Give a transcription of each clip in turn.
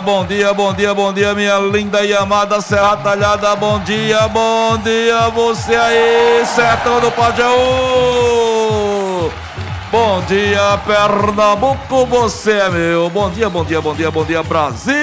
bom dia, bom dia, bom dia, minha linda e amada Serra Talhada. Bom dia, bom dia, você aí, sertão do Pajaú. Bom dia, Pernambuco, você é meu. Bom dia, bom dia, bom dia, bom dia, Brasil.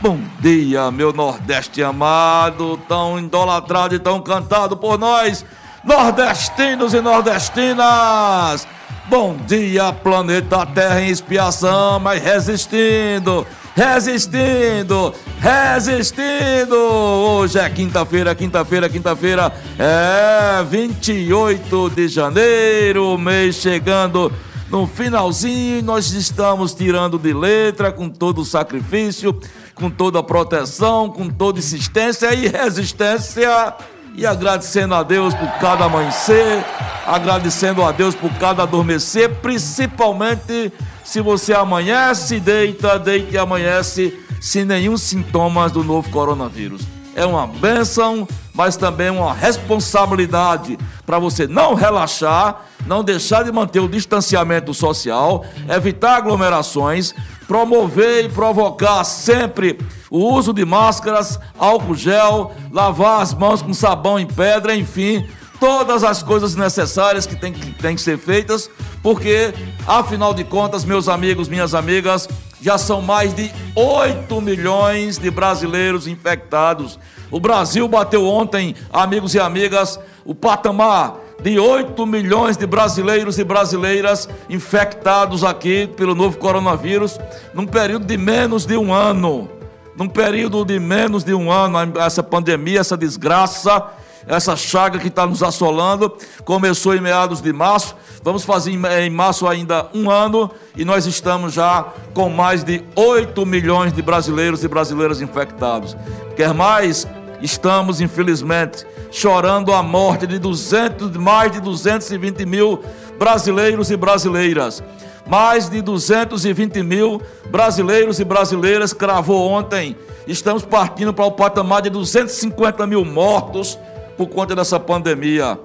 Bom dia, meu Nordeste amado, tão idolatrado e tão cantado por nós, nordestinos e nordestinas. Bom dia, planeta Terra em expiação, mas resistindo, resistindo, resistindo. Hoje é quinta-feira, quinta-feira, quinta-feira, é 28 de janeiro, mês chegando no finalzinho, nós estamos tirando de letra com todo o sacrifício com toda a proteção, com toda insistência e resistência. E agradecendo a Deus por cada amanhecer, agradecendo a Deus por cada adormecer, principalmente se você amanhece, deita, deita e amanhece sem nenhum sintomas do novo coronavírus. É uma bênção, mas também uma responsabilidade para você não relaxar, não deixar de manter o distanciamento social, evitar aglomerações, promover e provocar sempre o uso de máscaras, álcool gel, lavar as mãos com sabão em pedra, enfim, todas as coisas necessárias que têm que, tem que ser feitas, porque, afinal de contas, meus amigos, minhas amigas, já são mais de 8 milhões de brasileiros infectados. O Brasil bateu ontem, amigos e amigas, o patamar de 8 milhões de brasileiros e brasileiras infectados aqui pelo novo coronavírus, num período de menos de um ano. Num período de menos de um ano, essa pandemia, essa desgraça, essa chaga que está nos assolando, começou em meados de março, vamos fazer em março ainda um ano, e nós estamos já com mais de 8 milhões de brasileiros e brasileiras infectados. Quer mais? Estamos, infelizmente, chorando a morte de 200, mais de 220 mil brasileiros e brasileiras. Mais de 220 mil brasileiros e brasileiras cravou ontem. Estamos partindo para o patamar de 250 mil mortos por conta dessa pandemia.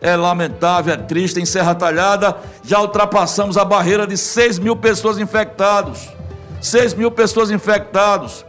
É lamentável, é triste. Em Serra Talhada já ultrapassamos a barreira de 6 mil pessoas infectadas. 6 mil pessoas infectadas.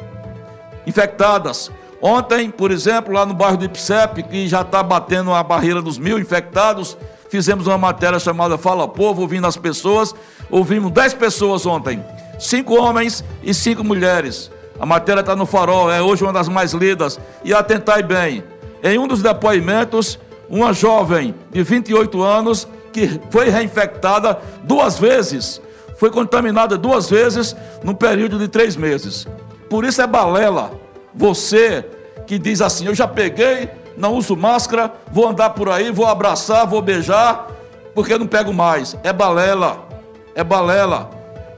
Infectadas. Ontem, por exemplo, lá no bairro do Ipsep, que já está batendo a barreira dos mil infectados, fizemos uma matéria chamada Fala Povo, ouvindo as pessoas. Ouvimos dez pessoas ontem, cinco homens e cinco mulheres. A matéria está no farol, é hoje uma das mais lidas. E atentai bem, em um dos depoimentos, uma jovem de 28 anos que foi reinfectada duas vezes, foi contaminada duas vezes num período de três meses. Por isso é balela você que diz assim: Eu já peguei, não uso máscara, vou andar por aí, vou abraçar, vou beijar, porque não pego mais. É balela, é balela.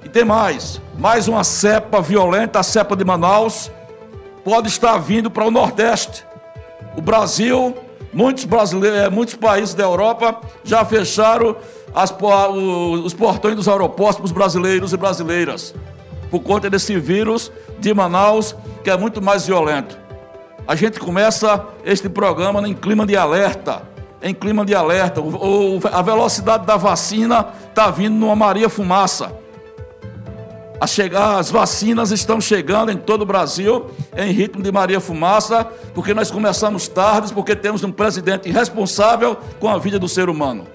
E tem mais: mais uma cepa violenta, a cepa de Manaus, pode estar vindo para o Nordeste. O Brasil, muitos, brasileiros, eh, muitos países da Europa já fecharam as, os portões dos aeroportos para os brasileiros e brasileiras por conta desse vírus de Manaus, que é muito mais violento. A gente começa este programa em clima de alerta, em clima de alerta. O, o, a velocidade da vacina está vindo numa Maria Fumaça. A chegar, as vacinas estão chegando em todo o Brasil em ritmo de Maria Fumaça, porque nós começamos tarde, porque temos um presidente irresponsável com a vida do ser humano.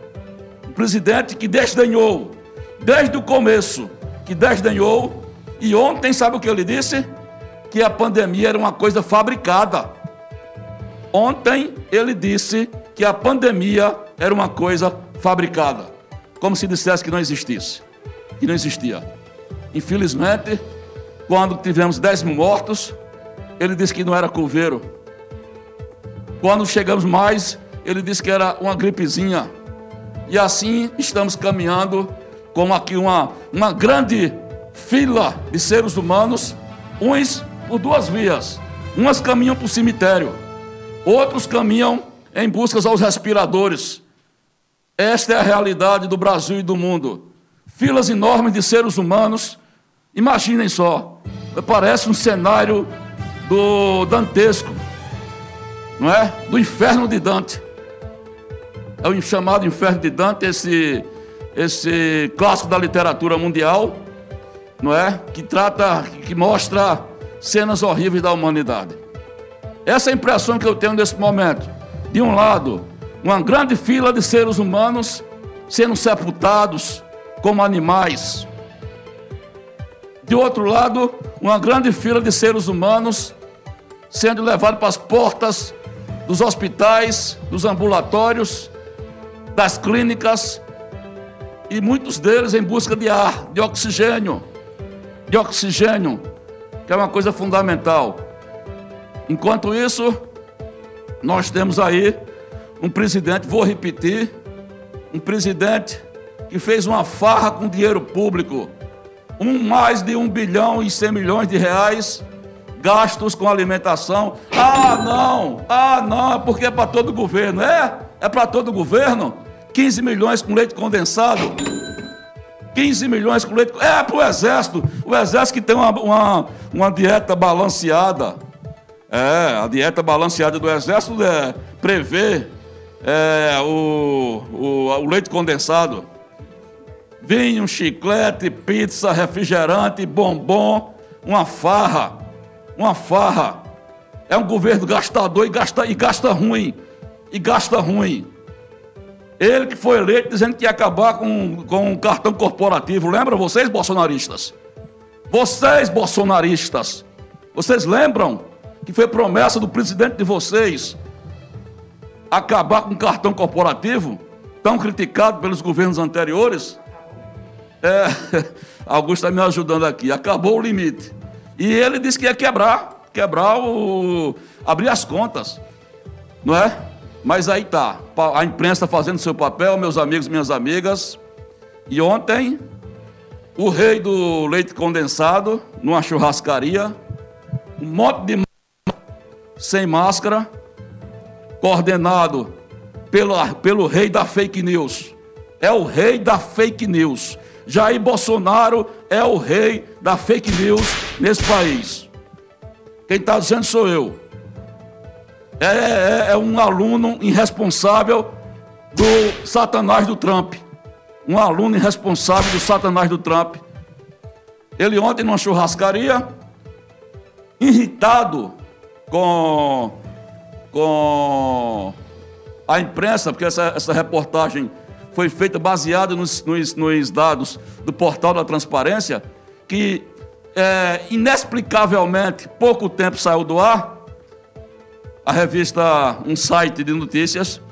Um presidente que desdenhou, desde o começo, que desdenhou e ontem, sabe o que ele disse? Que a pandemia era uma coisa fabricada. Ontem ele disse que a pandemia era uma coisa fabricada. Como se dissesse que não existisse. Que não existia. Infelizmente, quando tivemos 10 mil mortos, ele disse que não era coveiro. Quando chegamos mais, ele disse que era uma gripezinha. E assim estamos caminhando como aqui uma, uma grande fila de seres humanos uns por duas vias. Umas caminham para o cemitério, outros caminham em busca aos respiradores. Esta é a realidade do Brasil e do mundo. Filas enormes de seres humanos. Imaginem só, parece um cenário do dantesco, não é? Do inferno de Dante. É o chamado inferno de Dante, esse, esse clássico da literatura mundial, não é? Que trata, que mostra cenas horríveis da humanidade. Essa é a impressão que eu tenho nesse momento. De um lado, uma grande fila de seres humanos sendo sepultados como animais. De outro lado, uma grande fila de seres humanos sendo levados para as portas dos hospitais, dos ambulatórios, das clínicas, e muitos deles em busca de ar, de oxigênio, de oxigênio, que é uma coisa fundamental. Enquanto isso, nós temos aí um presidente, vou repetir, um presidente que fez uma farra com dinheiro público, um mais de um bilhão e cem milhões de reais gastos com alimentação. Ah, não, ah, não, é porque é para todo o governo. É? É para todo o governo? 15 milhões com leite condensado. 15 milhões com leite. É para o exército. O exército que tem uma, uma, uma dieta balanceada. É, a dieta balanceada do exército é, prevê é, o, o, o leite condensado. Vinho, chiclete, pizza, refrigerante, bombom, uma farra. Uma farra. É um governo gastador e gasta, e gasta ruim. E gasta ruim. Ele que foi eleito dizendo que ia acabar com, com o cartão corporativo. Lembra vocês, bolsonaristas? Vocês, bolsonaristas. Vocês lembram que foi promessa do presidente de vocês acabar com o cartão corporativo, tão criticado pelos governos anteriores? É, Augusto está me ajudando aqui. Acabou o limite. E ele disse que ia quebrar, quebrar o. abrir as contas. Não é? Mas aí tá. A imprensa fazendo seu papel, meus amigos, minhas amigas. E ontem, o rei do leite condensado, numa churrascaria, um monte de sem máscara, coordenado pelo, pelo rei da fake news. É o rei da fake news. Jair Bolsonaro é o rei da fake news nesse país. Quem está dizendo sou eu. É, é, é, um aluno irresponsável do Satanás do Trump. Um aluno irresponsável do Satanás do Trump. Ele ontem numa churrascaria, irritado com, com a imprensa, porque essa, essa reportagem foi feita baseada nos, nos, nos dados do portal da transparência, que é, inexplicavelmente pouco tempo saiu do ar. A revista, um site de notícias,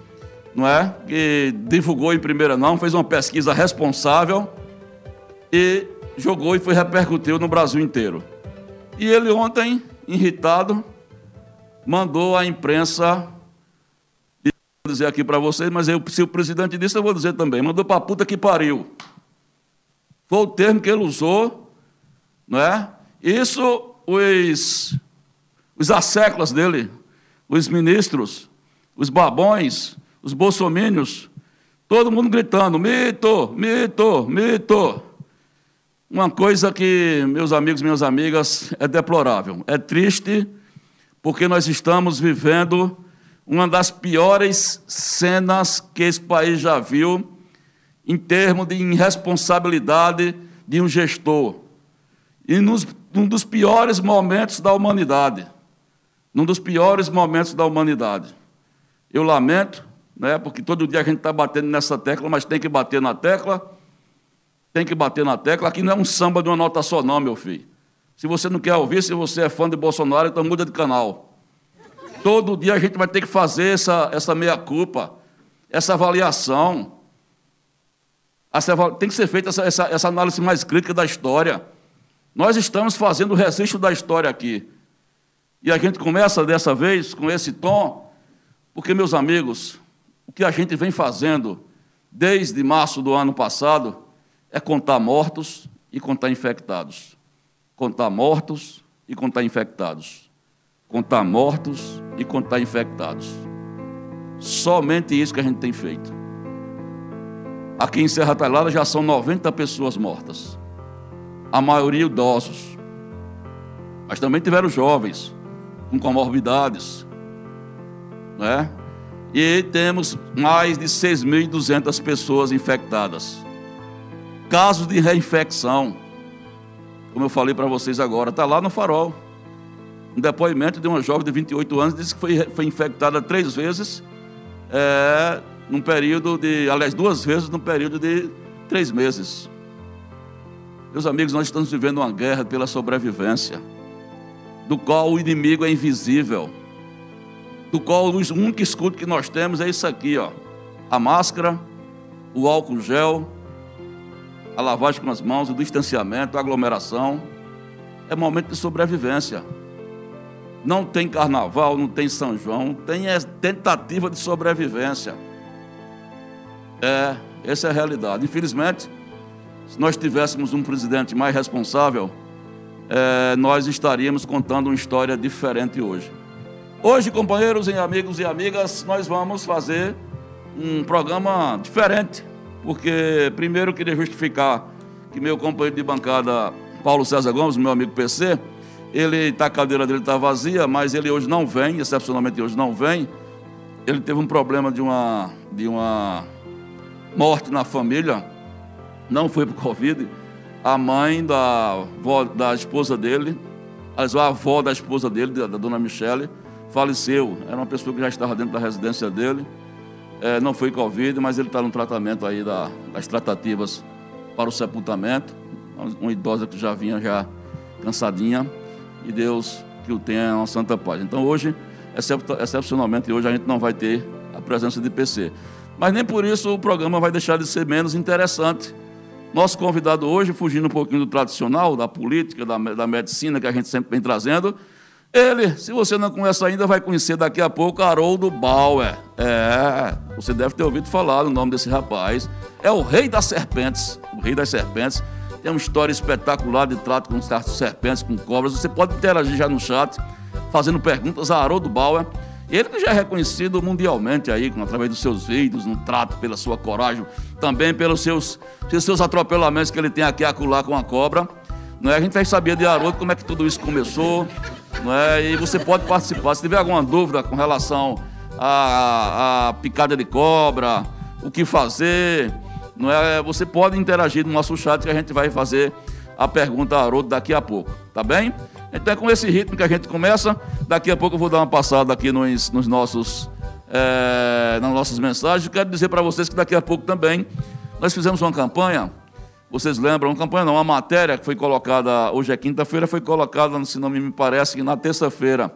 não é? Que divulgou em primeira mão, fez uma pesquisa responsável e jogou e foi repercutiu no Brasil inteiro. E ele ontem, irritado, mandou a imprensa dizer aqui para vocês, mas eu, se o presidente disse, eu vou dizer também. Mandou para a puta que pariu. Foi o termo que ele usou, não é? Isso, os, os asseclas dele, os ministros, os babões, os bolsomínios, todo mundo gritando: mito, mito, mito. Uma coisa que, meus amigos minhas amigas, é deplorável, é triste, porque nós estamos vivendo uma das piores cenas que esse país já viu em termos de irresponsabilidade de um gestor. E nos, num dos piores momentos da humanidade. Num dos piores momentos da humanidade. Eu lamento, né, porque todo dia a gente está batendo nessa tecla, mas tem que bater na tecla. Tem que bater na tecla. Aqui não é um samba de uma nota só, não, meu filho. Se você não quer ouvir, se você é fã de Bolsonaro, então muda de canal. Todo dia a gente vai ter que fazer essa, essa meia-culpa, essa avaliação. Essa, tem que ser feita essa, essa, essa análise mais crítica da história. Nós estamos fazendo o registro da história aqui. E a gente começa dessa vez com esse tom, porque, meus amigos, o que a gente vem fazendo desde março do ano passado é contar mortos e contar infectados. Contar mortos e contar infectados. Contar mortos e contar infectados. Somente isso que a gente tem feito. Aqui em Serra Talhada já são 90 pessoas mortas. A maioria idosos. Mas também tiveram jovens com comorbidades. Né? E temos mais de 6.200 pessoas infectadas. Casos de reinfecção. Como eu falei para vocês agora, está lá no farol. Um depoimento de uma jovem de 28 anos disse que foi, foi infectada três vezes, é, num período de, aliás, duas vezes num período de três meses. Meus amigos, nós estamos vivendo uma guerra pela sobrevivência, do qual o inimigo é invisível, do qual o único escudo que nós temos é isso aqui, ó, a máscara, o álcool gel, a lavagem com as mãos, o distanciamento, a aglomeração. É momento de sobrevivência. Não tem carnaval, não tem São João, tem tentativa de sobrevivência. É, essa é a realidade. Infelizmente, se nós tivéssemos um presidente mais responsável, é, nós estaríamos contando uma história diferente hoje. Hoje, companheiros e amigos e amigas, nós vamos fazer um programa diferente, porque primeiro eu queria justificar que meu companheiro de bancada, Paulo César Gomes, meu amigo PC, ele tá, a cadeira dele está vazia, mas ele hoje não vem, excepcionalmente hoje não vem. Ele teve um problema de uma, de uma morte na família, não foi por Covid. A mãe da, da esposa dele, a avó da esposa dele, da, da dona Michele, faleceu. Era uma pessoa que já estava dentro da residência dele. É, não foi Covid, mas ele está no tratamento aí da, das tratativas para o sepultamento. Uma idosa que já vinha já cansadinha e Deus que o tenha uma santa paz. Então hoje, excepcionalmente hoje, a gente não vai ter a presença de PC. Mas nem por isso o programa vai deixar de ser menos interessante. Nosso convidado hoje, fugindo um pouquinho do tradicional, da política, da, da medicina que a gente sempre vem trazendo, ele, se você não conhece ainda, vai conhecer daqui a pouco Haroldo Bauer. É, você deve ter ouvido falar o nome desse rapaz. É o rei das serpentes, o rei das serpentes. Tem uma história espetacular de trato com serpentes, com cobras. Você pode interagir já no chat, fazendo perguntas a Haroldo Bauer. Ele que já é reconhecido mundialmente aí, através dos seus vídeos, no trato, pela sua coragem, também pelos seus, pelos seus atropelamentos que ele tem aqui acular com a cobra. Não é? A gente vai saber de Haroldo como é que tudo isso começou. Não é? E você pode participar. Se tiver alguma dúvida com relação à, à picada de cobra, o que fazer, não é? Você pode interagir no nosso chat que a gente vai fazer a pergunta a Haroldo daqui a pouco, tá bem? Então é com esse ritmo que a gente começa. Daqui a pouco eu vou dar uma passada aqui nos, nos nossos, é, nas nossas mensagens. Quero dizer para vocês que daqui a pouco também nós fizemos uma campanha. Vocês lembram? Uma campanha não, uma matéria que foi colocada, hoje é quinta-feira, foi colocada, se não me parece, que na terça-feira,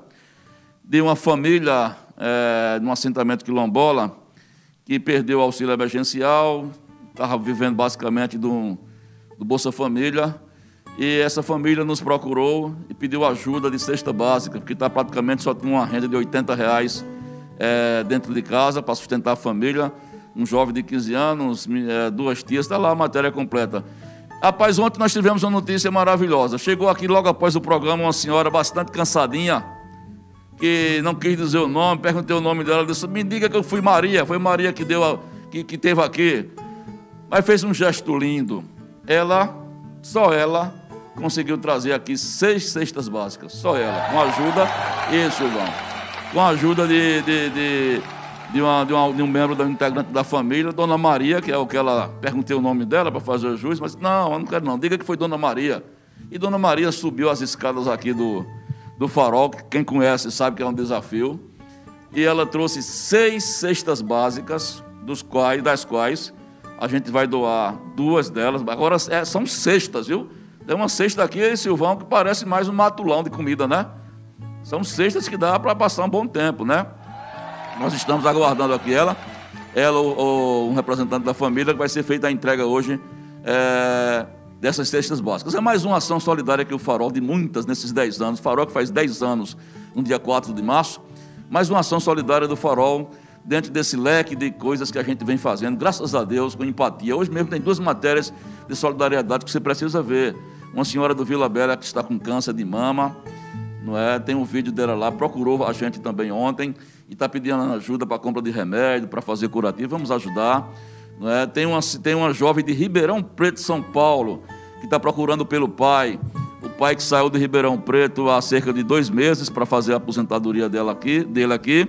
de uma família é, num assentamento quilombola que perdeu o auxílio emergencial, estava vivendo basicamente do, do Bolsa Família. E essa família nos procurou e pediu ajuda de cesta básica, porque está praticamente só com uma renda de 80 reais é, dentro de casa para sustentar a família. Um jovem de 15 anos, é, duas tias, está lá a matéria completa. Rapaz, ontem nós tivemos uma notícia maravilhosa. Chegou aqui logo após o programa uma senhora bastante cansadinha, que não quis dizer o nome, perguntei o nome dela, disse: Me diga que eu fui Maria, foi Maria que deu a, que, que teve aqui mas fez um gesto lindo. Ela, só ela, conseguiu trazer aqui seis cestas básicas, só ela, com a ajuda, isso, João, com a ajuda de, de, de, de, uma, de, uma, de um membro da integrante da família, Dona Maria, que é o que ela, perguntei o nome dela para fazer o juiz, mas não, eu não quero não, diga que foi Dona Maria. E Dona Maria subiu as escadas aqui do, do farol, que quem conhece sabe que é um desafio, e ela trouxe seis cestas básicas, dos quais, das quais a gente vai doar duas delas. Agora é, são cestas, viu? Tem uma cesta aqui, Silvão, que parece mais um matulão de comida, né? São cestas que dá para passar um bom tempo, né? Nós estamos aguardando aqui ela, ela ou, um representante da família, que vai ser feita a entrega hoje é, dessas cestas básicas. É mais uma ação solidária que o Farol, de muitas nesses 10 anos. O Farol que faz 10 anos, no dia 4 de março. Mais uma ação solidária do Farol dentro desse leque de coisas que a gente vem fazendo, graças a Deus, com empatia. Hoje mesmo tem duas matérias de solidariedade que você precisa ver. Uma senhora do Vila Bela que está com câncer de mama não é? Tem um vídeo dela lá, procurou a gente também ontem e está pedindo ajuda para compra de remédio, para fazer curativo. Vamos ajudar. Não é? tem, uma, tem uma jovem de Ribeirão Preto, São Paulo, que está procurando pelo pai. O pai que saiu de Ribeirão Preto há cerca de dois meses para fazer a aposentadoria dela aqui, dele aqui.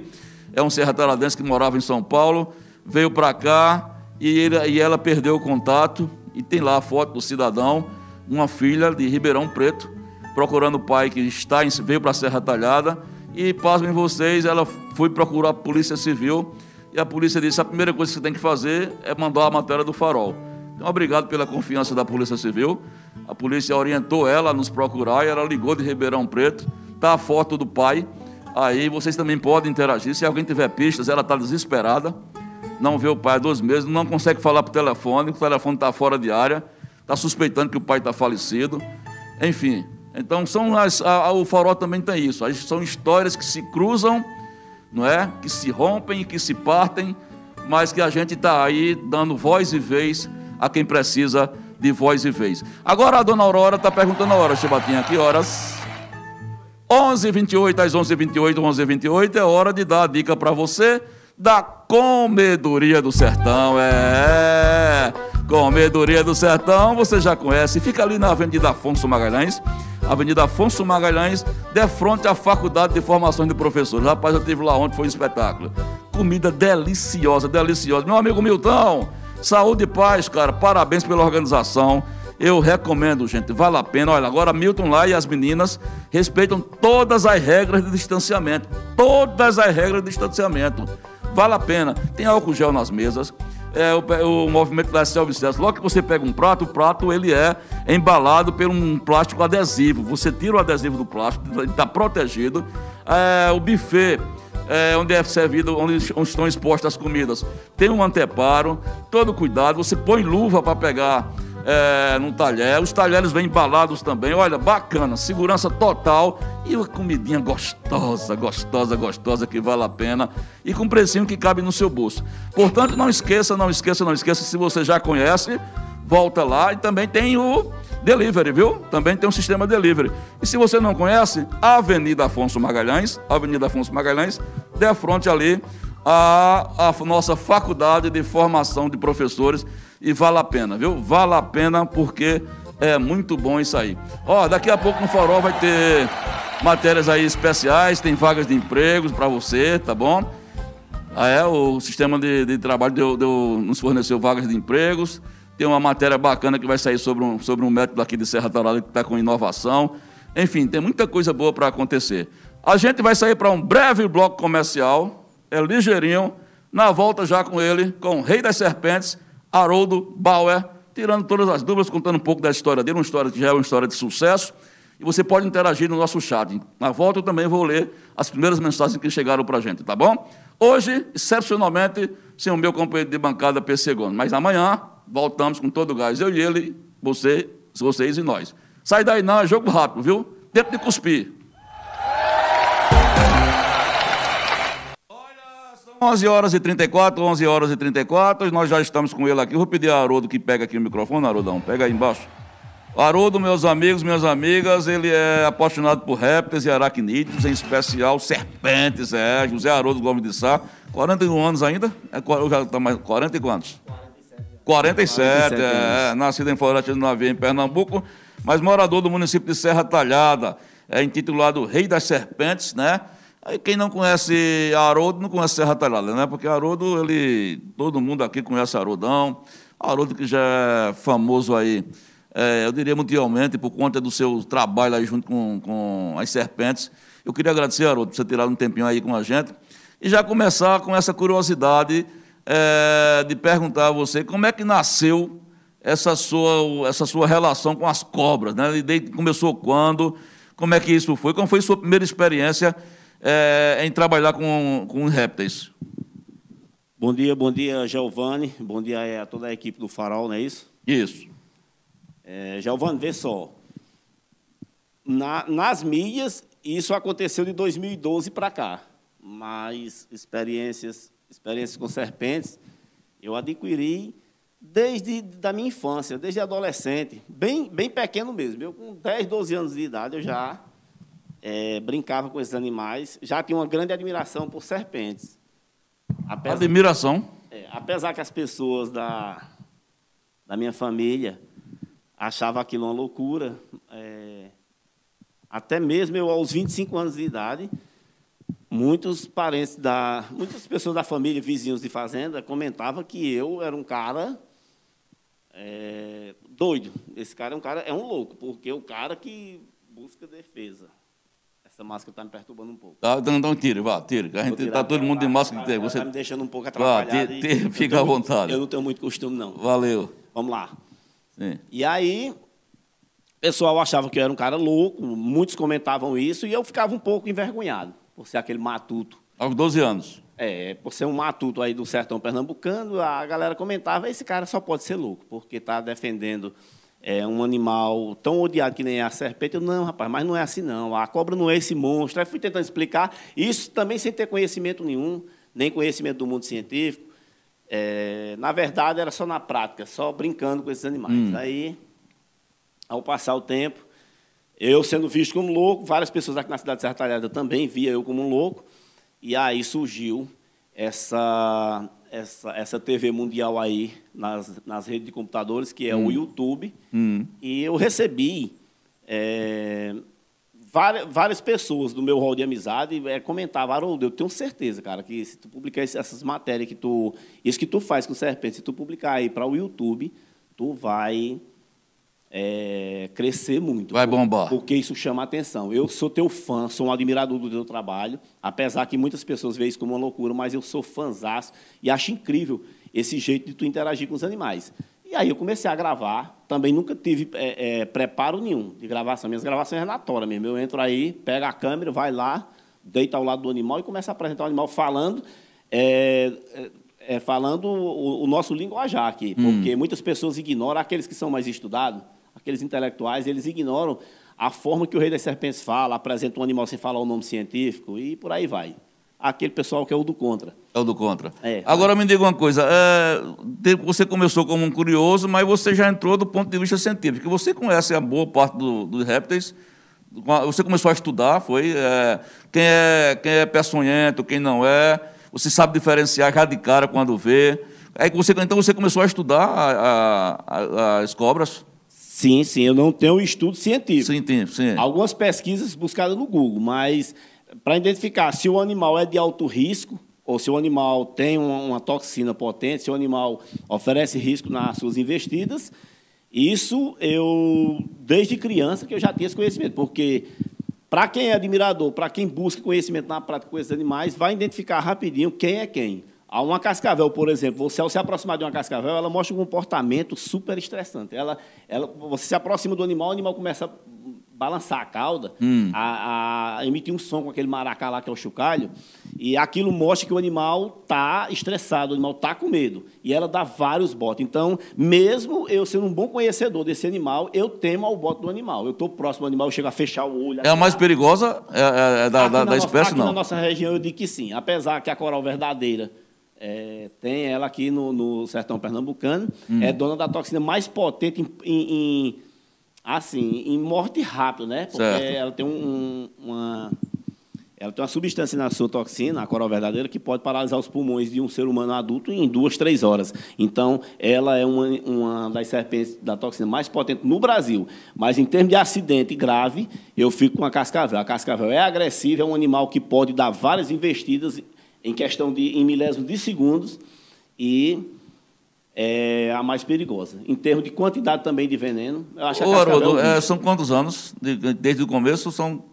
É um serrataradense que morava em São Paulo, veio para cá e, ele, e ela perdeu o contato. E tem lá a foto do cidadão, uma filha de Ribeirão Preto, procurando o pai que está em, veio para a Serra Talhada. E, pasmem vocês, ela foi procurar a Polícia Civil e a polícia disse: a primeira coisa que você tem que fazer é mandar a matéria do farol. Então, obrigado pela confiança da Polícia Civil. A polícia orientou ela a nos procurar e ela ligou de Ribeirão Preto. Está a foto do pai. Aí vocês também podem interagir. Se alguém tiver pistas, ela está desesperada. Não vê o pai há dois meses, não consegue falar por telefone, o telefone está fora de área, está suspeitando que o pai está falecido. Enfim, então são as, a, a, o farol também tem isso. As, são histórias que se cruzam, não é? Que se rompem que se partem, mas que a gente está aí dando voz e vez a quem precisa de voz e vez. Agora a dona Aurora está perguntando a hora, Chibatinha, que horas? 11h28, às 11h28, 11h28, é hora de dar a dica para você da Comedoria do Sertão. É, Comedoria do Sertão, você já conhece, fica ali na Avenida Afonso Magalhães, Avenida Afonso Magalhães, de frente à Faculdade de Formação de Professores. Rapaz, eu estive lá ontem, foi um espetáculo. Comida deliciosa, deliciosa. Meu amigo Milton, saúde e paz, cara. Parabéns pela organização. Eu recomendo, gente, vale a pena. Olha, agora Milton lá e as meninas respeitam todas as regras de distanciamento. Todas as regras de distanciamento. Vale a pena. Tem álcool gel nas mesas é, o, o, movimento da self-service. Logo que você pega um prato, o prato ele é embalado por um plástico adesivo. Você tira o adesivo do plástico, ele está protegido. É, o buffet, é, onde é servido, onde, onde estão expostas as comidas, tem um anteparo, todo cuidado. Você põe luva para pegar é, no talher. Os talheres vêm embalados também. Olha, bacana, segurança total e uma comidinha gostosa, gostosa, gostosa que vale a pena e com precinho que cabe no seu bolso. Portanto, não esqueça, não esqueça, não esqueça. Se você já conhece, volta lá e também tem o delivery, viu? Também tem um sistema delivery. E se você não conhece, Avenida Afonso Magalhães, Avenida Afonso Magalhães, de frente ali a, a nossa faculdade de formação de professores e vale a pena, viu? Vale a pena porque é muito bom isso aí. Ó, daqui a pouco no Farol vai ter matérias aí especiais, tem vagas de empregos para você, tá bom? Ah, é, o sistema de, de trabalho deu, deu, nos forneceu vagas de empregos. Tem uma matéria bacana que vai sair sobre um, sobre um método aqui de Serra Talada que está com inovação. Enfim, tem muita coisa boa para acontecer. A gente vai sair para um breve bloco comercial, é ligeirinho, na volta já com ele, com o Rei das Serpentes, Haroldo Bauer, tirando todas as dúvidas, contando um pouco da história dele, uma história que já é uma história de sucesso. E você pode interagir no nosso chat. Na volta eu também vou ler as primeiras mensagens que chegaram para a gente, tá bom? Hoje, excepcionalmente, sem o meu companheiro de bancada PC Gomes. Mas amanhã, voltamos com todo o gás. Eu e ele, você, vocês e nós. Sai daí não, é jogo rápido, viu? Tempo de cuspir. 11 horas e 34, 11 horas e 34, nós já estamos com ele aqui. Vou pedir a Haroldo que pega aqui o microfone, Haroldão, pega aí embaixo. Haroldo, meus amigos, minhas amigas, ele é apaixonado por répteis e aracnídeos, em especial serpentes, é, José Haroldo Gomes de Sá, 41 anos ainda? É, já tá mais, 40 e quantos? 47, 47 é, é, nascido em Floresta do Navio, em Pernambuco, mas morador do município de Serra Talhada, é intitulado Rei das Serpentes, né? Aí quem não conhece Haroldo não conhece Serra Talhada, né? Porque Haroldo, ele, todo mundo aqui conhece Haroldão. Haroldo que já é famoso aí, é, eu diria mundialmente, por conta do seu trabalho aí junto com, com as serpentes. Eu queria agradecer, Haroldo, por você tirar um tempinho aí com a gente. E já começar com essa curiosidade é, de perguntar a você como é que nasceu essa sua, essa sua relação com as cobras, né? E começou quando? Como é que isso foi? Como foi sua primeira experiência é, em trabalhar com, com répteis. Bom dia, bom dia, Giovanni. Bom dia a toda a equipe do Farol, não é isso? Isso. É, Giovanni, vê só. Na, nas mídias, isso aconteceu de 2012 para cá. Mas experiências, experiências com serpentes, eu adquiri desde da minha infância, desde adolescente, bem, bem pequeno mesmo. Eu, com 10, 12 anos de idade, eu já é, brincava com esses animais, já tinha uma grande admiração por serpentes. Apesar, admiração? É, apesar que as pessoas da, da minha família achavam aquilo uma loucura, é, até mesmo eu, aos 25 anos de idade, muitos parentes da. Muitas pessoas da família, vizinhos de fazenda, comentavam que eu era um cara é, doido. Esse cara é um cara, é um louco, porque é o cara que busca defesa. Essa máscara está me perturbando um pouco. Tá, então, então tira, vá, tira. A gente está todo mundo de máscara. Tá, você está me deixando um pouco atrapalhado. Vá, tira, fica à vontade. eu não tenho muito costume, não. Valeu. Vamos lá. Sim. E aí, o pessoal achava que eu era um cara louco, muitos comentavam isso, e eu ficava um pouco envergonhado por ser aquele matuto. Aos 12 anos. É, por ser um matuto aí do sertão pernambucano, a galera comentava, esse cara só pode ser louco, porque está defendendo é, um animal tão odiado que nem a serpente. Eu, não, rapaz, mas não é assim não. A cobra não é esse monstro. Aí fui tentando explicar, isso também sem ter conhecimento nenhum, nem conhecimento do mundo científico. É, na verdade, era só na prática, só brincando com esses animais. Hum. Aí, ao passar o tempo, eu sendo visto como louco, várias pessoas aqui na cidade de Serra Talhada também via eu como um louco, e aí surgiu essa, essa, essa TV mundial aí nas, nas redes de computadores, que é hum. o YouTube, hum. e eu recebi é, várias, várias pessoas do meu rol de amizade é, comentavam, Haroldo, eu tenho certeza, cara, que se tu publicar essas matérias que tu. Isso que tu faz com o Serpente, se tu publicar aí para o YouTube, tu vai é, crescer muito. Vai bombar. Porque isso chama a atenção. Eu sou teu fã, sou um admirador do teu trabalho, apesar que muitas pessoas veem isso como uma loucura, mas eu sou fãzaço e acho incrível esse jeito de tu interagir com os animais. E aí eu comecei a gravar, também nunca tive é, é, preparo nenhum de gravação. Minhas gravações é tora mesmo. Eu entro aí, pego a câmera, vai lá, deita ao lado do animal e começa a apresentar o animal falando. É, é, é falando o, o, nosso linguajar aqui, hum. porque muitas pessoas ignoram aqueles que são mais estudados aqueles intelectuais, eles ignoram a forma que o rei das serpentes fala, apresenta um animal sem falar o nome científico e por aí vai. Aquele pessoal que é o do contra. É o do contra. É, Agora me diga uma coisa, é, você começou como um curioso, mas você já entrou do ponto de vista científico. Você conhece a boa parte do, dos répteis, você começou a estudar, foi? É, quem, é, quem é peçonhento, quem não é, você sabe diferenciar já de cara quando vê. Aí você, então você começou a estudar a, a, as cobras? Sim, sim, eu não tenho estudo científico. Sim, sim. Algumas pesquisas buscadas no Google, mas para identificar se o animal é de alto risco ou se o animal tem uma, uma, toxina potente, se o animal oferece risco nas suas investidas, isso eu, desde criança, que eu já tinha esse conhecimento, porque para quem é admirador, para quem busca conhecimento na prática com esses animais, vai identificar rapidinho quem é quem. A uma cascavel, por exemplo, você ao se aproximar de uma cascavel, ela mostra um comportamento super estressante. Ela, ela, você se aproxima do animal, o animal começa a balançar a cauda, hum. a, a, emitir um som com aquele maracá lá que é o chocalho, e aquilo mostra que o animal está estressado, o animal está com medo. E ela dá vários botes. Então, mesmo eu sendo um bom conhecedor desse animal, eu temo ao bote do animal. Eu estou próximo do animal, eu chego a fechar o olho. É a mais perigosa é, é, é da, da, da espécie, aqui não? na nossa região eu digo que sim. Apesar que a coral verdadeira é, tem ela aqui no, no sertão pernambucano. Hum. É dona da toxina mais potente em, em, em, assim, em morte rápida, né? Porque certo. ela tem um, uma, ela tem uma substância na sua toxina, a coral verdadeira, que pode paralisar os pulmões de um ser humano adulto em duas, três horas. Então, ela é uma, uma das serpentes da toxina mais potente no Brasil. Mas, em termos de acidente grave, eu fico com a cascavel. A cascavel é agressiva, é um animal que pode dar várias investidas em questão de em milésimos de segundos e é a mais perigosa. Em termos de quantidade também de veneno, eu acho Ô, Haroldo, é, são quantos anos? Desde o começo são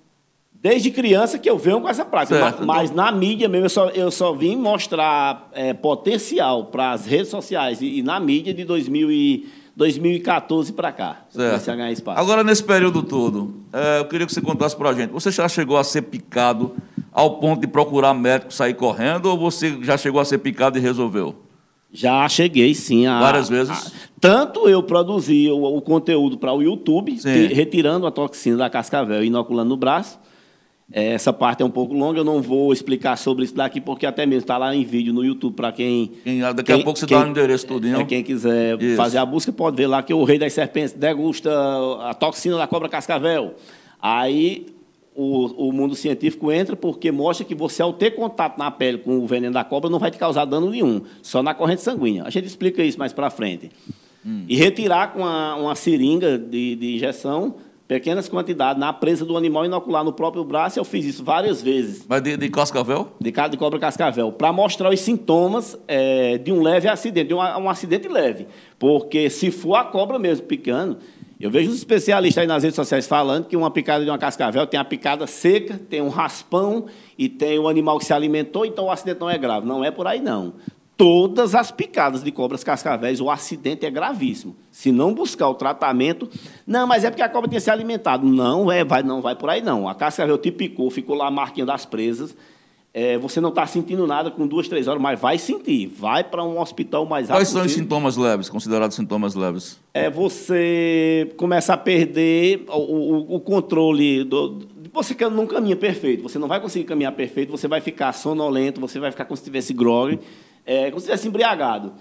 Desde criança que eu venho com essa prática. Mas, mas, na mídia mesmo, eu só, eu só vim mostrar é, potencial para as redes sociais e, e, na mídia de 2000 e, 2014 para cá. Comecei a ganhar espaço. Agora, nesse período todo, é, eu queria que você contasse para a gente. Você já chegou a ser picado ao ponto de procurar médico sair correndo ou você já chegou a ser picado e resolveu? Já cheguei, sim. A, Várias vezes? A, tanto eu produzi o, o conteúdo para o YouTube, te, retirando a toxina da cascavel e inoculando no braço. É, essa parte é um pouco longa, eu não vou explicar sobre isso daqui, porque até mesmo está lá em vídeo no YouTube para quem, quem, Daqui quem, a pouco você quem, dá o endereço tudinho. É, quem quiser isso. fazer a busca pode ver lá que o Rei das Serpentes degusta a toxina da cobra cascavel. Aí o, o mundo científico entra porque mostra que você, ao ter contato na pele com o veneno da cobra, não vai te causar dano nenhum, só na corrente sanguínea. A gente explica isso mais para frente. Hum. E retirar com uma, uma seringa de, de injeção pequenas quantidades na presa do animal inocular no próprio braço. Eu fiz isso várias vezes. Mas de, de cascavel? De, de cobra cascavel. Para mostrar os sintomas é, de um leve acidente, de um, um, acidente leve. Porque se for a cobra mesmo picando, eu vejo os especialistas aí nas redes sociais falando que uma picada de uma cascavel tem a picada seca, tem um raspão e tem o animal que se alimentou, então o acidente não é grave. Não é por aí, não. Todas as picadas de cobras cascavéis, o acidente é gravíssimo. Se não buscar o tratamento, não, mas é porque a cobra tinha se alimentado. Não, é, vai, não vai por aí, não. A cascavel te picou, ficou lá a marquinha das presas é, você não está sentindo nada com duas, três horas, mas vai sentir. Vai para um hospital mais rápido. Quais são os sintomas leves, considerados sintomas leves? É você começa a perder o, o, o controle do, você não caminha perfeito, você não vai conseguir caminhar perfeito, você vai ficar sonolento, você vai ficar como se estivesse grog, é, como se estivesse embriagado.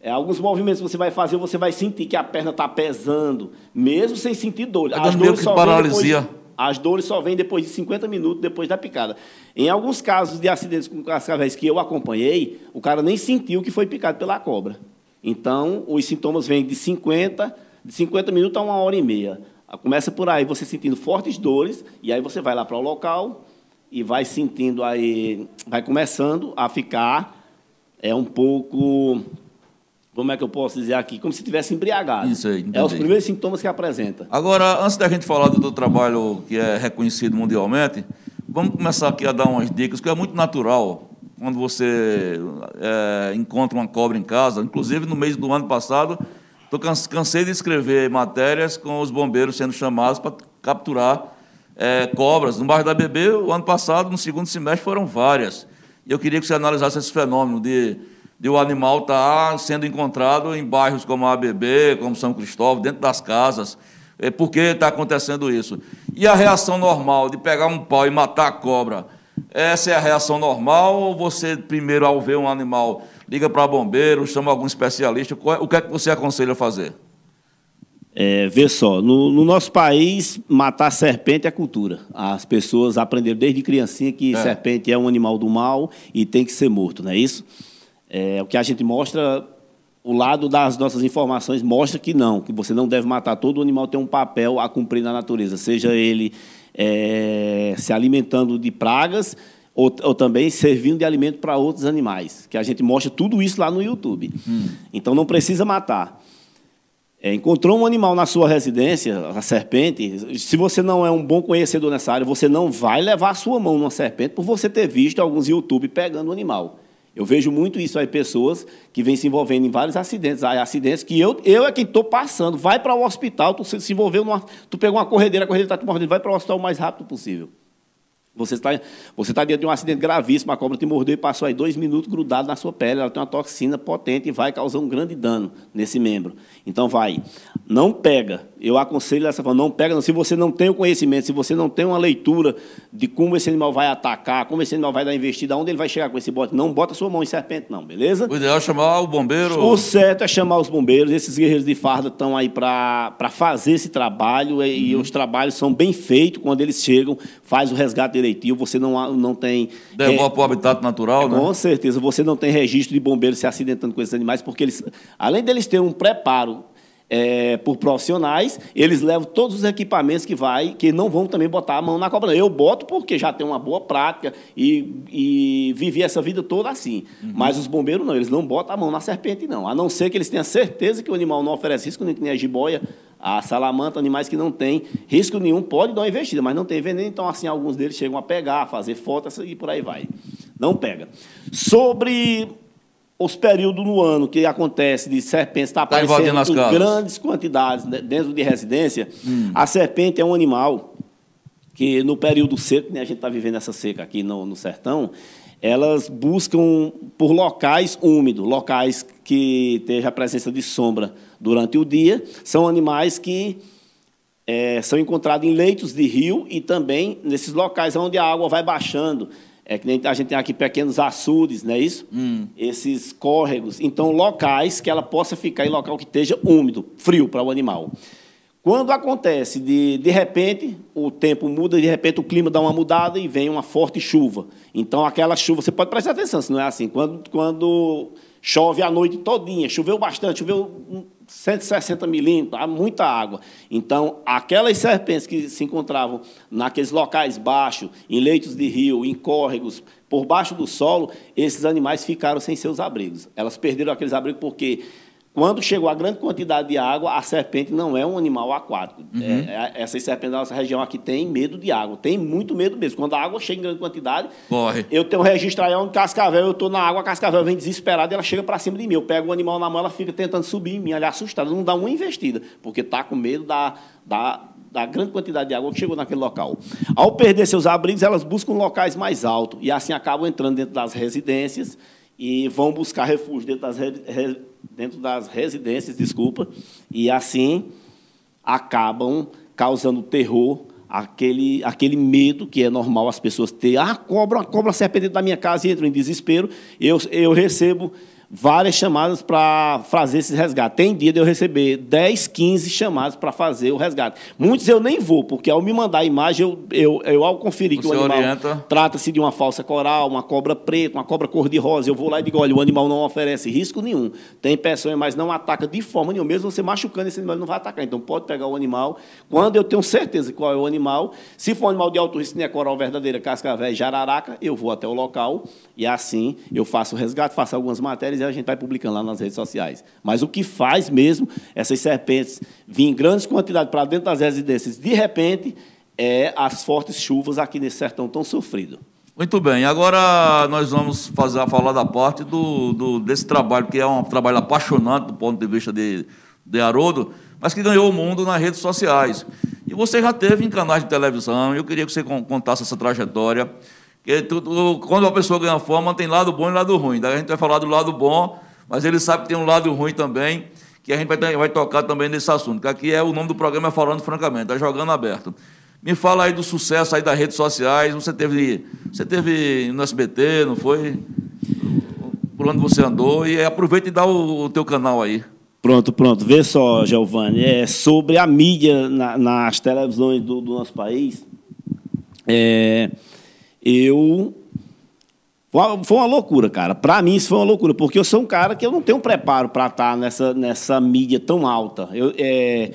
É, alguns movimentos que você vai fazer, você vai sentir que a perna está pesando, mesmo sem sentir dor. As dores só paralisia. Depois, as dores só vêm depois de 50 minutos depois da picada. Em alguns casos de acidentes com cascavéis que eu acompanhei, o cara nem sentiu que foi picado pela cobra. Então, os sintomas vêm de 50, de 50 minutos a uma hora e meia. Começa por aí, você sentindo fortes dores, e aí você vai lá para o local e vai sentindo aí, vai começando a ficar é um pouco como é que eu posso dizer aqui? Como se estivesse embriagado. Isso aí, entendi. É os primeiros sintomas que apresenta. Agora, antes da gente falar do, do trabalho que é reconhecido mundialmente, vamos começar aqui a dar umas dicas, que é muito natural quando você é, encontra uma cobra em casa. Inclusive, no mês do ano passado, tô cansei de escrever matérias com os bombeiros sendo chamados para capturar é, cobras. No bairro da Bebê, o ano passado, no segundo semestre, foram várias. Eu queria que você analisasse esse fenômeno de de o animal estar tá sendo encontrado em bairros como a ABB, como São Cristóvão, dentro das casas. É, por que está acontecendo isso? E a reação normal de pegar um pau e matar a cobra? Essa é a reação normal ou você, primeiro, ao ver um animal, liga para bombeiro, chama algum especialista? É, o que é que você aconselha a fazer? É, vê só, no, no, nosso país, matar serpente é cultura. As pessoas aprenderam desde criancinha que é. serpente é um animal do mal e tem que ser morto, não é isso? É, o que a gente mostra, o lado das nossas informações mostra que não, que você não deve matar. Todo animal tem um papel a cumprir na natureza, seja ele é, se alimentando de pragas ou, ou, também servindo de alimento para outros animais, que a gente mostra tudo isso lá no YouTube. Hum. Então não precisa matar. É, encontrou um animal na sua residência, a serpente, se você não é um bom conhecedor nessa área, você não vai levar a sua mão numa serpente por você ter visto alguns YouTube pegando o animal. Eu vejo muito isso aí, pessoas que vêm se envolvendo em vários acidentes. Acidentes que eu, eu é quem estou passando. Vai para o hospital, tu se envolveu numa. Tu pegou uma corredeira, a corredeira está te mordendo, vai para o hospital o mais rápido possível. Você está, você está diante de um acidente gravíssimo, a cobra te mordeu e passou aí dois minutos grudado na sua pele. Ela tem uma toxina potente e vai causar um grande dano nesse membro. Então, vai. Não pega. Eu aconselho dessa forma, não pega. Não. Se você não tem o conhecimento, se você não tem uma leitura de como esse animal vai atacar, como esse animal vai dar investida, onde ele vai chegar com esse bote, não bota sua mão em serpente, não, beleza? O ideal é chamar o bombeiro. O certo é chamar os bombeiros. Esses guerreiros de farda estão aí para fazer esse trabalho e, uhum. os trabalhos são bem feitos quando eles chegam, faz o resgate direitinho, você não, não tem. Devolve para o habitat natural, né? Com certeza, você não tem registro de bombeiros se acidentando com esses animais, porque eles, além deles terem um preparo é, por profissionais, eles levam todos os equipamentos que vai, que não vão também botar a mão na cobra. Eu boto porque já tenho uma boa prática e, e vivi essa vida toda assim. Uhum. Mas os bombeiros não, eles não botam a mão na serpente, não. A não ser que eles tenham certeza que o animal não oferece risco, nem a jiboia, a salamanta, animais que não têm risco nenhum, pode dar uma investida, mas não tem veneno, então assim alguns deles chegam a pegar, a fazer fotos e por aí vai. Não pega. Sobre os períodos no ano que acontece de serpentes estar tá aparecendo em casas. grandes quantidades dentro de residência, hum. a serpente é um animal que no período seco, né, a gente está vivendo essa seca aqui no, no sertão, elas buscam por locais úmidos, locais que estejam a presença de sombra durante o dia. São animais que é, são encontrados em leitos de rio e também nesses locais onde a água vai baixando. É que nem a gente tem aqui pequenos açudes, não é isso? Hum. Esses córregos. Então, locais que ela possa ficar em local que esteja úmido, frio para o animal. Quando acontece de, de repente, o tempo muda, de repente o clima dá uma mudada e vem uma forte chuva. Então, aquela chuva, você pode prestar atenção, se não é assim. Quando, quando chove a noite todinha, choveu bastante, choveu 160 milímetros, há muita água. Então, aquelas serpentes que se encontravam naqueles locais baixos, em leitos de rio, em córregos, por baixo do solo, esses animais ficaram sem seus abrigos. Elas perderam aqueles abrigos porque quando chegou a grande quantidade de água, a serpente não é um animal aquático. Uhum. É, é essas serpentes da nossa região aqui têm medo de água, tem muito medo mesmo. Quando a água chega em grande quantidade, Corre. eu tenho um registro aí onde cascavel, eu estou na água, a cascavel vem desesperada e ela chega para cima de mim. Eu pego o animal na mão, ela fica tentando subir em mim, ela é assustada, não dá uma investida, porque está com medo da, da, da grande quantidade de água que chegou naquele local. Ao perder seus abrigos, elas buscam locais mais altos e assim acabam entrando dentro das residências e vão buscar refúgio dentro das residências dentro das residências, desculpa, e assim acabam causando terror, aquele, aquele medo que é normal as pessoas terem. Ah, cobra, uma cobra serpente da minha casa e entram em desespero. Eu, eu recebo várias chamadas para fazer esse resgate. Tem dia de eu receber 10, 15 chamadas para fazer o resgate. Muitos eu nem vou, porque ao me mandar a imagem, eu, eu, eu ao conferir Você que o animal trata-se de uma falsa coral, uma cobra preta, uma cobra cor-de-rosa, eu vou lá e digo, olha, o animal não oferece risco nenhum. Tem peçonha, mas não ataca de forma nenhuma. Mesmo você machucando esse animal, ele não vai atacar. Então pode pegar o animal. Quando eu tenho certeza qual é o animal, se for um animal de alto risco, nem é coral verdadeira, cascavel, jararaca, eu vou até o local e assim eu faço o resgate, faço algumas matérias a gente vai publicando lá nas redes sociais. Mas o que faz mesmo essas serpentes vir em grandes quantidades para dentro das residências, de repente, é as fortes chuvas aqui nesse sertão tão sofrido. Muito bem, agora nós vamos fazer, falar da parte do, do, desse trabalho, que é um trabalho apaixonante do ponto de vista de, de Haroldo, mas que ganhou o mundo nas redes sociais. E você já teve em canais de televisão, eu queria que você contasse essa trajetória porque tudo, quando uma pessoa ganha fama, tem lado bom e lado ruim. Daí a gente vai falar do lado bom, mas ele sabe que tem um lado ruim também, que a gente vai, vai tocar também nesse assunto. Que aqui é o nome do programa é Falando Francamente, está jogando aberto. Me fala aí do sucesso aí das redes sociais. Você teve, você teve no SBT, não foi? Por onde você andou? E aproveita e dá o, o teu canal aí. Pronto, pronto. Vê só, Giovanni, é sobre a mídia na, nas televisões do, do nosso país. É, eu foi uma loucura, cara. Para mim isso foi uma loucura, porque eu sou um cara que eu não tenho preparo para estar tá nessa, nessa mídia tão alta. Eu, é,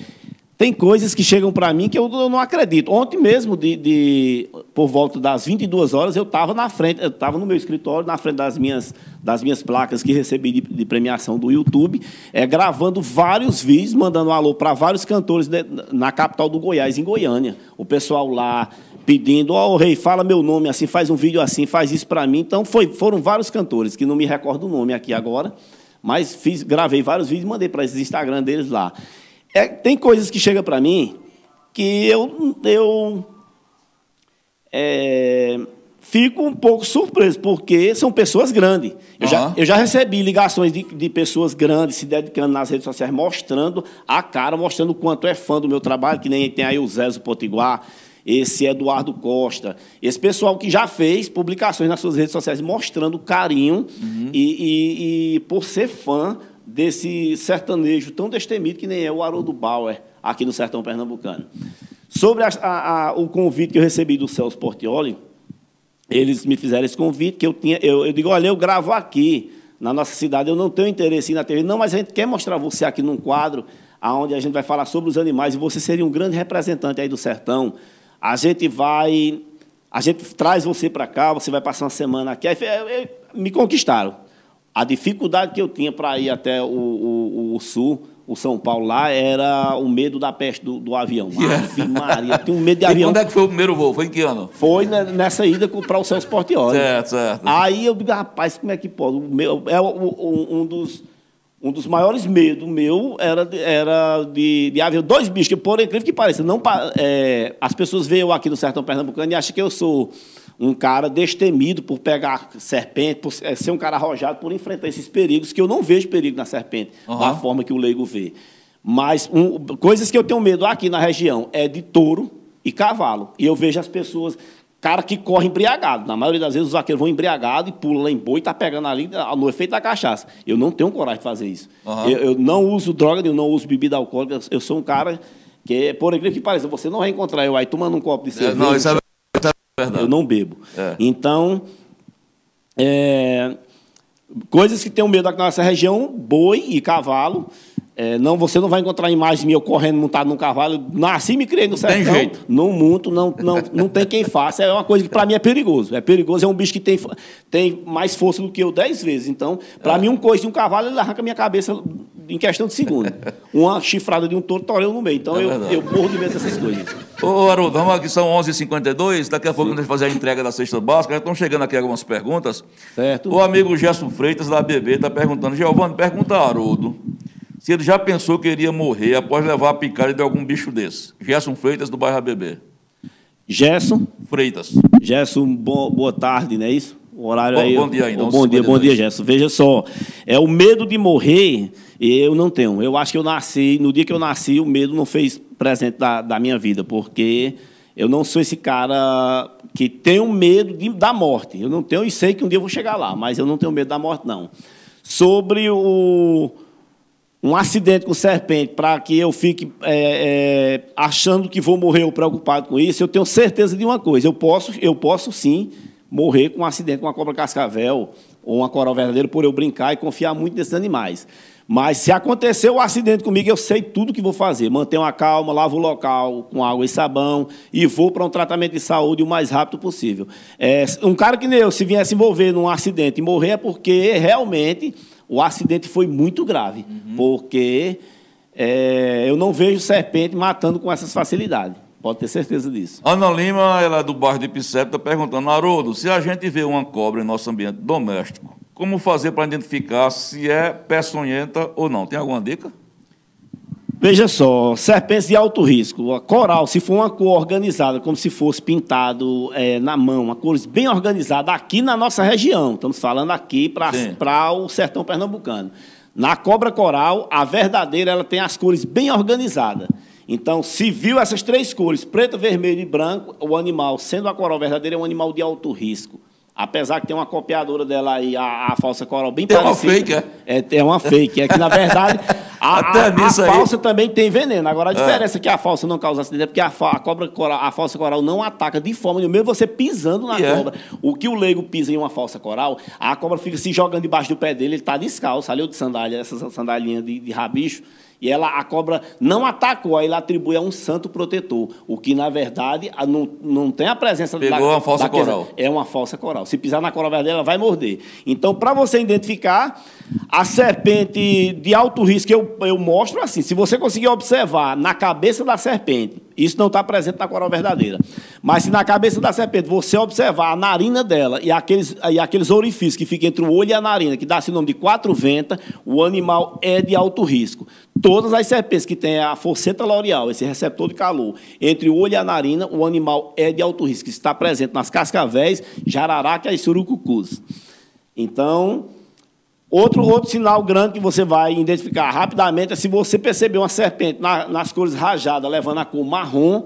tem coisas que chegam para mim que eu, eu, não acredito. Ontem mesmo, de, de, por volta das 22 horas, eu estava na frente, eu estava no meu escritório, na frente das minhas, das minhas placas que recebi de, de premiação do YouTube, é, gravando vários vídeos, mandando um alô para vários cantores de, na capital do Goiás, em Goiânia. O pessoal lá pedindo, ó, oh, rei, fala meu nome assim, faz um vídeo assim, faz isso para mim. Então, foi, foram vários cantores, que não me recordo o nome aqui agora, mas fiz, gravei vários vídeos e mandei para esses Instagram deles lá. É, tem coisas que chegam para mim que eu, eu é, fico um pouco surpreso, porque são pessoas grandes. Eu, uhum. já, eu já recebi ligações de, de pessoas grandes se dedicando nas redes sociais, mostrando a cara, mostrando o quanto é fã do meu trabalho, que nem tem aí o Zézo Potiguar, esse Eduardo Costa, esse pessoal que já fez publicações nas suas redes sociais mostrando carinho uhum. e, e, e, por ser fã desse sertanejo tão destemido que nem é o Haroldo Bauer, aqui no sertão pernambucano. Sobre a, a, a, o convite que eu recebi do Celso Portioli, eles me fizeram esse convite, que eu tinha, eu, eu digo, olha, eu gravo aqui, na nossa cidade, eu não tenho interesse em ir na TV, não, mas a gente quer mostrar você aqui num quadro, onde a gente vai falar sobre os animais, e você seria um grande representante aí do sertão, a gente vai, a gente traz você para cá, você vai passar uma semana aqui. Aí, me conquistaram. A dificuldade que eu tinha para ir até o, o, o, sul, o São Paulo lá, era o medo da peste do, do avião. Ave Maria, eu tenho medo de avião. E quando é que foi o primeiro voo? Foi em que ano? Foi nessa ida para o Celso Portioli. Certo, certo. Aí eu digo, rapaz, como é que pode? O meu, é um, um dos um dos maiores medos meu era, de, era de, de haver dois bichos, que, por incrível que pareça, não, é, as pessoas veem eu aqui no sertão pernambucano e acham que eu sou um cara destemido por pegar serpente, por é, ser um cara arrojado, por enfrentar esses perigos, que eu não vejo perigo na serpente, uhum. da forma que o leigo vê. Mas um, coisas que eu tenho medo aqui na região é de touro e cavalo. E eu vejo as pessoas cara que corre embriagado. Na maioria das vezes os vaqueiros vão embriagados e pulam lá em boi e tá pegando ali no efeito da cachaça. Eu não tenho coragem de fazer isso. Uhum. Eu, eu, não uso droga, eu não uso bebida alcoólica. Eu sou um cara Porque, por incrível que pareça, você não vai encontrar eu aí tomando um copo de cerveja. É, não, isso é verdade. Eu não bebo. É. Então, é, coisas que tenho medo aqui na nossa região, boi e cavalo. É, não, você não vai encontrar imagem minha eu correndo montado num cavalo. Nasci e me criei no sertão. jeito. Não monto, não, não, não tem quem faça. É uma coisa que para mim é perigoso. É perigoso, é um bicho que tem, tem mais força do que eu dez vezes. Então, para É. mim, um coice de um cavalo, ele arranca minha cabeça em questão de segundo. Uma chifrada de um touro, torei eu no meio. Então, É eu, eu morro de medo dessas coisas. Ô, Haroldo, vamos aqui, são 11h52. Daqui a pouco nós vamos fazer a entrega da cesta básica. Já estão chegando aqui algumas perguntas. Certo? O amigo Gerson Freitas, da BB, está perguntando. Giovanni, pergunta a Haroldo se ele já pensou que iria morrer após levar a picada de algum bicho desse. Gerson Freitas, do bairro ABB. Gerson. Freitas. Gerson, bo- boa tarde, não é isso? O horário Bom- aí. bom dia ainda, Bom, dia, 11h52. bom dia, Gerson. Veja só, é o medo de morrer, eu não tenho. Eu acho que eu nasci, no dia que eu nasci, o medo não fez presente da, da minha vida, porque eu não sou esse cara que tem um medo de- da morte. Eu não tenho e sei que um dia eu vou chegar lá, mas eu não tenho medo da morte, não. Sobre o um acidente com serpente para que eu fique é, é, achando que vou morrer ou preocupado com isso, eu tenho certeza de uma coisa: eu posso, eu posso sim morrer com um acidente com uma cobra cascavel ou uma coral verdadeira por eu brincar e confiar muito nesses animais. Mas se acontecer o acidente comigo, eu sei tudo que vou fazer. Mantenho a calma, lavo o local com água e sabão e vou para um tratamento de saúde o mais rápido possível. É, um cara que nem eu, se viesse envolver num acidente e morrer, é porque realmente o acidente foi muito grave. Porque é, eu não vejo serpente matando com essas facilidades. Pode ter certeza disso. Ana Lima, ela é do bairro de Picep, está perguntando, Haroldo, se a gente vê uma cobra em nosso ambiente doméstico, como fazer para identificar se é peçonhenta ou não? Tem alguma dica? Veja só, serpentes de alto risco. A coral, se for uma cor organizada, como se fosse pintado é, na mão, uma cor bem organizada aqui na nossa região. Estamos falando aqui para o sertão pernambucano. Na cobra coral, a verdadeira, ela tem as cores bem organizadas. Então, se viu essas três cores, preto, vermelho e branco, o animal, sendo a coral verdadeira, é um animal de alto risco. Apesar que tem uma copiadora dela aí, a, a falsa coral bem Tem uma parecida. fake, é? É, é uma fake. É que, na verdade, a, a- a nisso aí. falsa também tem veneno. Agora, a diferença é que a falsa não causa acidente é porque a, a cobra coral, a falsa coral não ataca de forma nenhuma, mesmo você pisando na E é. cobra. O que o leigo pisa em uma falsa coral, a cobra fica se jogando debaixo do pé dele, ele está descalço, ali de sandália, essa sandalinha de, de rabicho. E ela, a cobra não atacou, aí ele atribui a um santo protetor. O que, na verdade, a- não, não tem a presença Pegou uma falsa daquela- coral. é uma falsa coral. Se pisar na coral verdadeira, ela vai morder. Então, para você identificar, a serpente de alto risco, eu, eu mostro assim. Se você conseguir observar na cabeça da serpente, isso não está presente na coral verdadeira. Mas se na cabeça da serpente você observar a narina dela e aqueles, e aqueles orifícios que ficam entre o olho e a narina, que dá-se o nome de quatro ventas, o animal é de alto risco. Todas as serpentes que têm a forceta loreal, esse receptor de calor, entre o olho e a narina, o animal é de alto risco. Está presente nas cascavéis, jararaca e surucucus. Então, outro, outro sinal grande que você vai identificar rapidamente é se você perceber uma serpente na- nas cores rajadas, levando a cor marrom.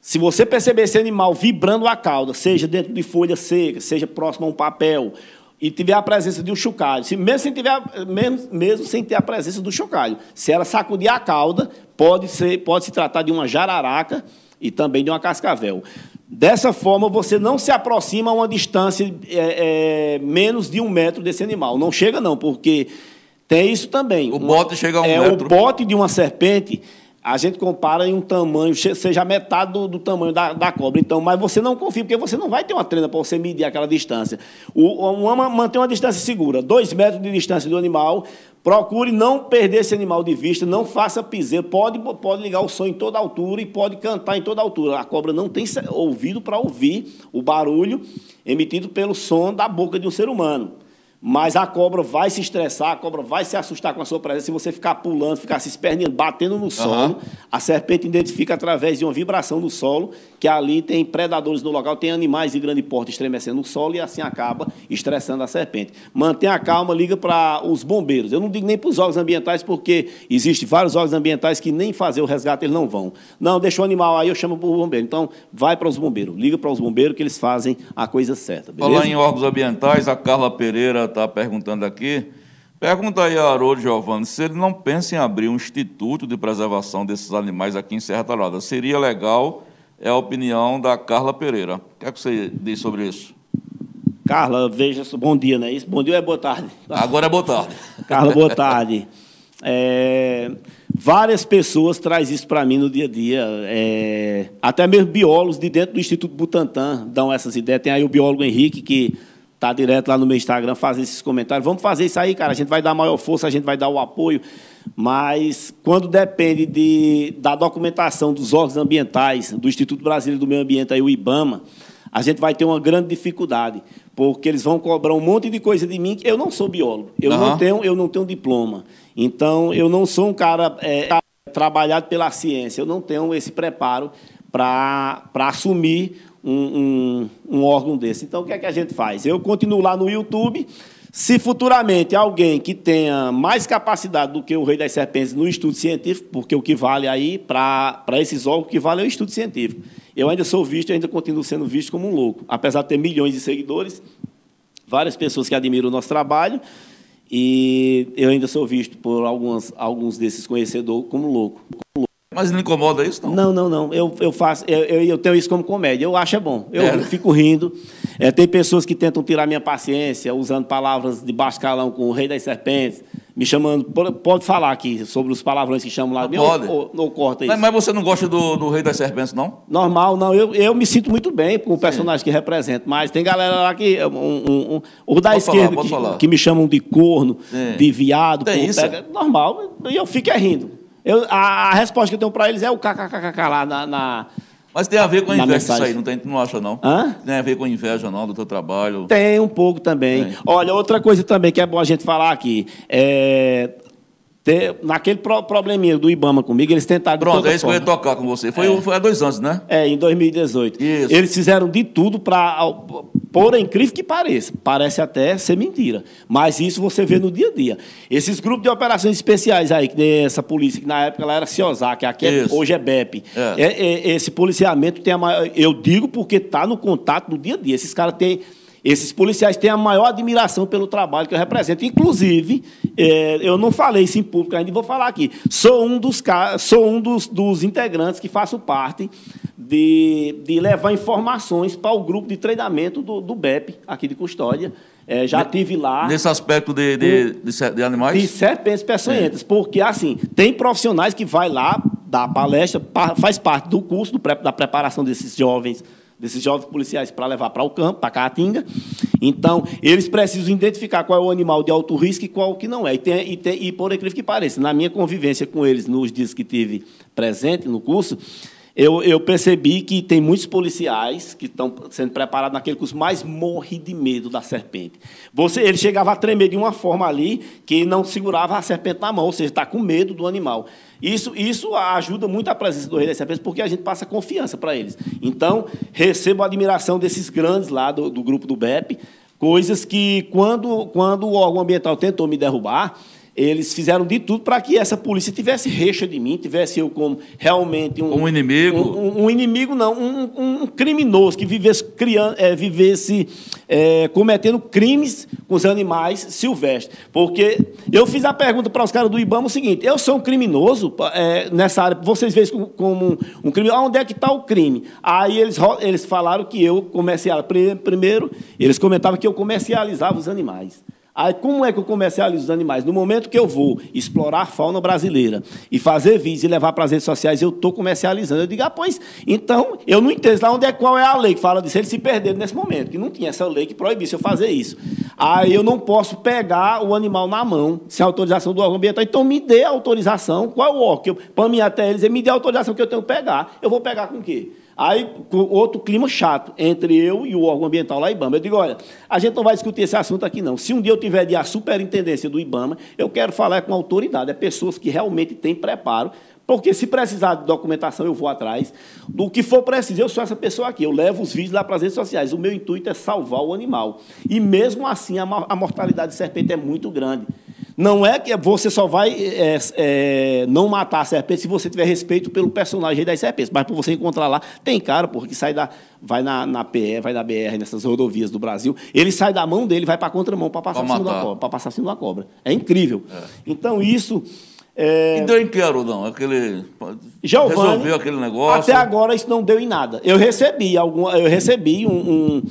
Se você perceber esse animal vibrando a cauda, seja dentro de folha seca, seja próximo a um papel, e tiver a presença de um chocalho, se, mesmo, sem tiver, mesmo, mesmo sem ter a presença do chocalho, se ela sacudir a cauda, pode, ser, pode se tratar de uma jararaca e também de uma cascavel. Dessa forma, você não se aproxima a uma distância é, é, menos de um metro desse animal. Não chega, não, porque tem isso também. O bote chega a um é, metro. O bote de uma serpente, a gente compara em um tamanho, seja metade do, do tamanho da, da cobra. Então, mas você não confia, porque você não vai ter uma trena para você medir aquela distância. O, uma, manter uma distância segura, dois metros de distância do animal. Procure não perder esse animal de vista, não faça piseiro. Pode, pode ligar o som em toda altura e pode cantar em toda altura. A cobra não tem ouvido para ouvir o barulho emitido pelo som da boca de um ser humano. Mas a cobra vai se estressar, a cobra vai se assustar com a sua presença. Se você ficar pulando, ficar se esperneando, batendo no solo, a serpente identifica através de uma vibração no solo que ali tem predadores no local, tem animais de grande porte estremecendo no solo e assim acaba estressando a serpente. Mantenha a calma, liga para os bombeiros. Eu não digo nem para os órgãos ambientais, porque existem vários órgãos ambientais que nem fazer o resgate eles não vão. Não, deixa o animal aí, eu chamo para o bombeiro. Então, vai para os bombeiros, liga para os bombeiros que eles fazem a coisa certa. Beleza? Falar em órgãos ambientais, a Carla Pereira está perguntando aqui. Pergunta aí a Haroldo Giovanni se ele não pensa em abrir um instituto de preservação desses animais aqui em Serra Talhada. Seria legal, é a opinião da Carla Pereira. O que é que você diz sobre isso? Carla, veja, bom dia, não é isso? Bom dia ou é boa tarde? Agora é boa tarde. Carla, boa tarde. É, várias pessoas trazem isso para mim no dia a dia. É, até mesmo biólogos de dentro do Instituto Butantan dão essas ideias. Tem aí o biólogo Henrique, que tá direto lá no meu Instagram, fazer esses comentários. Vamos fazer isso aí, cara. A gente vai dar maior força, a gente vai dar o apoio. Mas quando depende de, da documentação dos órgãos ambientais, do Instituto Brasileiro do Meio Ambiente, aí, o IBAMA, a gente vai ter uma grande dificuldade, porque eles vão cobrar um monte de coisa de mim. Eu não sou biólogo, eu, uhum. não, tenho, eu não tenho diploma. Então, eu não sou um cara é, trabalhado pela ciência, eu não tenho esse preparo para assumir um, um, um órgão desse. Então, o que é que a gente faz? Eu continuo lá no YouTube. Se futuramente alguém que tenha mais capacidade do que o Rei das Serpentes no estudo científico, porque o que vale aí para esses órgãos, o que vale é o estudo científico. Eu ainda sou visto, ainda continuo sendo visto como um louco. Apesar de ter milhões de seguidores, várias pessoas que admiram o nosso trabalho, e eu ainda sou visto por algumas, alguns desses conhecedores como louco. Mas não incomoda isso, não? Não, não, não. Eu, eu, faço, eu, eu tenho isso como comédia. Eu acho é bom. Eu é. fico rindo. É, tem pessoas que tentam tirar minha paciência usando palavras de baixo calão com o rei das serpentes, me chamando. Pode falar aqui sobre os palavrões que chamam lá. Não pode. Ou, ou, ou corta isso. Mas, você não gosta do, do rei das serpentes, não? Normal, não. Eu, eu me sinto muito bem com o personagem Sim. que representa. Mas tem galera lá que. Um, um, um, o da pode esquerda falar, que, que, me chamam de corno, Sim. de viado. Tem isso? Pega, normal. E eu fico é rindo. Eu, a, a, resposta que eu tenho para eles é o kkkk lá na, na, Mas tem a ver com a inveja isso aí, não, tem, não acha, não? Hã? Tem a ver com a inveja, não, do teu trabalho? Tem um pouco também. Tem. Olha, outra coisa também que é bom a gente falar aqui. É, ter, naquele pro, probleminha do Ibama comigo, eles tentaram. Pronto, é isso forma. que eu ia tocar com você. Foi, é. foi há dois anos, né? É, em 2018. Isso. Eles fizeram de tudo para. Por incrível que pareça, parece até ser mentira. Mas isso você vê no dia a dia. Esses grupos de operações especiais aí, que essa polícia, que na época ela era CIOSAC, aqui é, hoje é BEP. É. É, é. esse policiamento tem a maior. Eu digo porque está no contato no dia a dia. Esses caras têm esses policiais têm a maior admiração pelo trabalho que eu represento. Inclusive, é, eu não falei isso em público ainda, vou falar aqui. Sou um dos, sou um dos, dos integrantes que faço parte de, de levar informações para o grupo de treinamento do, do BEP, aqui de Custódia. É, já tive lá. Nesse aspecto de, de, de, de animais? De serpentes peçonhentas. É. Porque, assim, tem profissionais que vai lá, dar palestra, faz parte do curso do, da preparação desses jovens desses jovens policiais para levar para o campo, para a Caatinga. Então, eles precisam identificar qual é o animal de alto risco e qual que não é. E, tem, e, tem, e por incrível que pareça, na minha convivência com eles nos dias que tive presente no curso, eu, eu, percebi que tem muitos policiais que estão sendo preparados naquele curso, mas morre de medo da serpente. Você, ele chegava a tremer de uma forma ali que não segurava a serpente na mão, ou seja, está com medo do animal. Isso, isso ajuda muito a presença do rei das serpentes, porque a gente passa confiança para eles. Então, recebo a admiração desses grandes lá do, do grupo do BEP, coisas que, quando, quando o órgão ambiental tentou me derrubar, eles fizeram de tudo para que essa polícia tivesse recha de mim, tivesse eu como realmente um, um inimigo. Um, um, inimigo, não, um, um, criminoso que vivesse, criando, é, vivesse é, cometendo crimes com os animais silvestres. Porque eu fiz a pergunta para os caras do Ibama o seguinte: eu sou um criminoso é, nessa área, vocês veem como, um, crime, onde é que está o crime? Aí eles, eles falaram que eu comercializava. Primeiro, eles comentavam que eu comercializava os animais. Aí, como é que eu comercializo os animais? No momento que eu vou explorar a fauna brasileira e fazer vídeos e levar para as redes sociais, eu estou comercializando. Eu digo, ah, pois, então, eu não entendo lá onde é, qual é a lei que fala disso. Eles se perderam nesse momento, que não tinha essa lei que proibisse eu fazer isso. Aí eu não posso pegar o animal na mão, sem autorização do órgão ambiental. Então, me dê autorização. Qual é o órgão? Para mim, até eles, me dê autorização que eu tenho que pegar. Eu vou pegar com quê? Aí, outro clima chato entre eu e o órgão ambiental lá, IBAMA. Eu digo, olha, a gente não vai discutir esse assunto aqui, não. Se um dia eu tiver de a superintendência do IBAMA, eu quero falar com autoridade, é pessoas que realmente têm preparo, porque se precisar de documentação, eu vou atrás. Do que for preciso, eu sou essa pessoa aqui. Eu levo os vídeos lá para as redes sociais. O meu intuito é salvar o animal. E mesmo assim, a mortalidade de serpente é muito grande. Não é que você só vai é, é, não matar a serpente se você tiver respeito pelo personagem das serpentes. Mas para você encontrar lá, tem cara, porra, que sai da. Vai na, na PE, vai na BR, nessas rodovias do Brasil. Ele sai da mão dele, vai para a contramão para passar, cima da cobra, passar cima da cobra. É incrível. É. Então, isso. É... E deu em que não? Aquele. Giovani, resolveu aquele negócio? Até agora isso não deu em nada. Eu recebi, algum, eu recebi um, um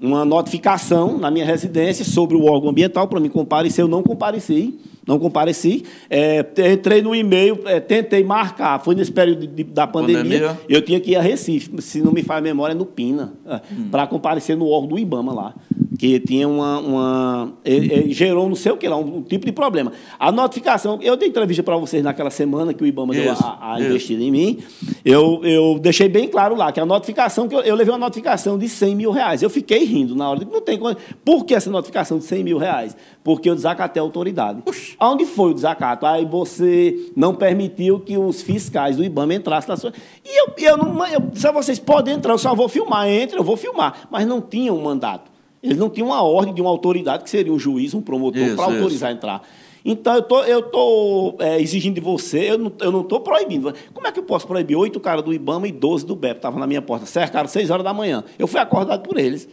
uma notificação na minha residência sobre o órgão ambiental para me comparecer. Eu não compareci, não compareci. É, entrei no e-mail, é, tentei marcar. Foi nesse período de, da pandemia, pandemia, Eu tinha que ir a Recife, se não me faz memória, no Pina, é, hum. para comparecer no órgão do IBAMA lá que tinha uma. uma ele, ele gerou não sei o que lá, um, um, tipo de problema. A notificação, eu dei entrevista para vocês naquela semana que o Ibama isso, deu a, a investida em mim. Eu, eu deixei bem claro lá que a notificação, que eu, eu, levei uma notificação de 100 mil reais. Eu fiquei rindo na hora. Não tem Por que essa notificação de 100 mil reais? Porque eu desacatei a autoridade. Oxi. Aonde foi o desacato? Aí você não permitiu que os fiscais do IBAMA entrassem na sua. E eu, eu não. Eu, só vocês podem entrar, eu só vou filmar. Entre, eu vou filmar. Mas não tinha um mandato. Eles não tinham uma ordem de uma autoridade, que seria um juiz, um promotor, para autorizar a entrar. Então, eu tô, estou tô, é, exigindo de você, eu não estou proibindo. Como é que eu posso proibir oito caras do IBAMA e doze do BEP? Estavam na minha porta, cercaram seis horas da manhã. Eu fui acordado por eles.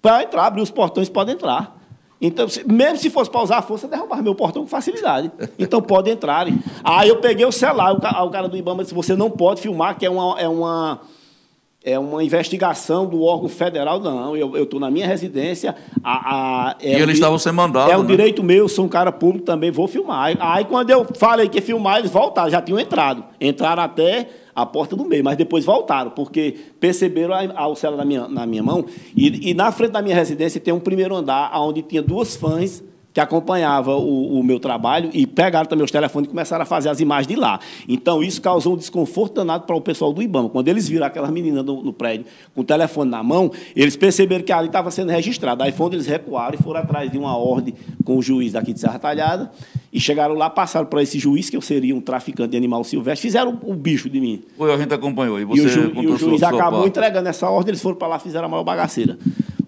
Para entrar, abrir os portões, pode entrar. Então, se, mesmo se fosse para usar a força, derrubar meu portão com facilidade. Então, pode entrar. Aí eu peguei o celular, o, o cara do IBAMA disse, você não pode filmar, que é uma... É uma é uma investigação do órgão federal, não. Eu estou na minha residência. A, a, é e eles estavam sem mandado. É um né? direito meu, sou um cara público também, vou filmar. Aí, quando eu falei que ia filmar, eles voltaram, já tinham entrado. Entraram até a porta do meio, mas depois voltaram, porque perceberam a, a celular na minha, na minha mão. E, e na frente da minha residência tem um primeiro andar, onde tinha duas fãs que acompanhava o, o, meu trabalho e pegaram também os telefones e começaram a fazer as imagens de lá. Então, isso causou um desconforto danado para o pessoal do IBAMA. Quando eles viram aquelas meninas no, no prédio com o telefone na mão, eles perceberam que ali estava sendo registrado. Aí foi onde eles recuaram e foram atrás de uma ordem com o juiz daqui de Serra Talhada e chegaram lá, passaram para esse juiz, que eu seria um traficante de animal silvestre, fizeram o, o bicho de mim. Foi, a gente acompanhou. E, você e o, ju, e o juiz sua, acabou sua entregando essa ordem, eles foram para lá fizeram a maior bagaceira.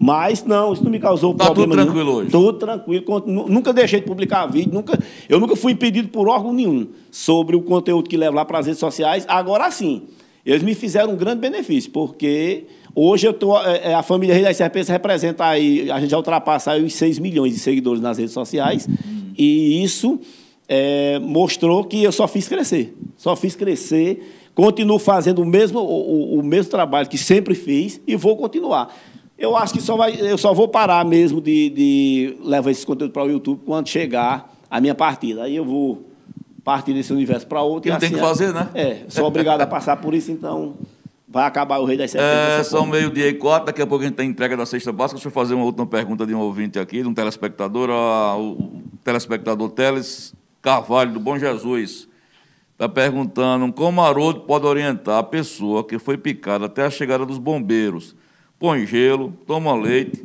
Mas não, isso não me causou tá problema. Tudo tranquilo nenhum. hoje? Tudo tranquilo. Nunca deixei de publicar vídeo, nunca, eu nunca fui impedido por órgão nenhum sobre o conteúdo que levo lá para as redes sociais. Agora sim, eles me fizeram um grande benefício, porque hoje eu tô, é, é, a família Rei das Serpentes representa aí, a gente já ultrapassa aí os 6 milhões de seguidores nas redes sociais, uhum. e isso é, mostrou que eu só fiz crescer. Só fiz crescer, continuo fazendo o mesmo, o, o mesmo trabalho que sempre fiz e vou continuar. Eu acho que só vai, eu só vou parar mesmo de, de levar esse conteúdo para o YouTube quando chegar a minha partida. Aí eu vou partir desse universo para outro. E assim, tem que fazer, né? É, sou obrigado a passar por isso, então vai acabar o Rei das Serpentes. É, são meio-dia e quatro, daqui a pouco a gente tem entrega da Sexta Básica. Deixa eu fazer uma última pergunta de um ouvinte aqui, de um telespectador, o telespectador Teles Carvalho, do Bom Jesus. Está perguntando como Haroldo pode orientar a pessoa que foi picada até a chegada dos bombeiros põe gelo, toma leite.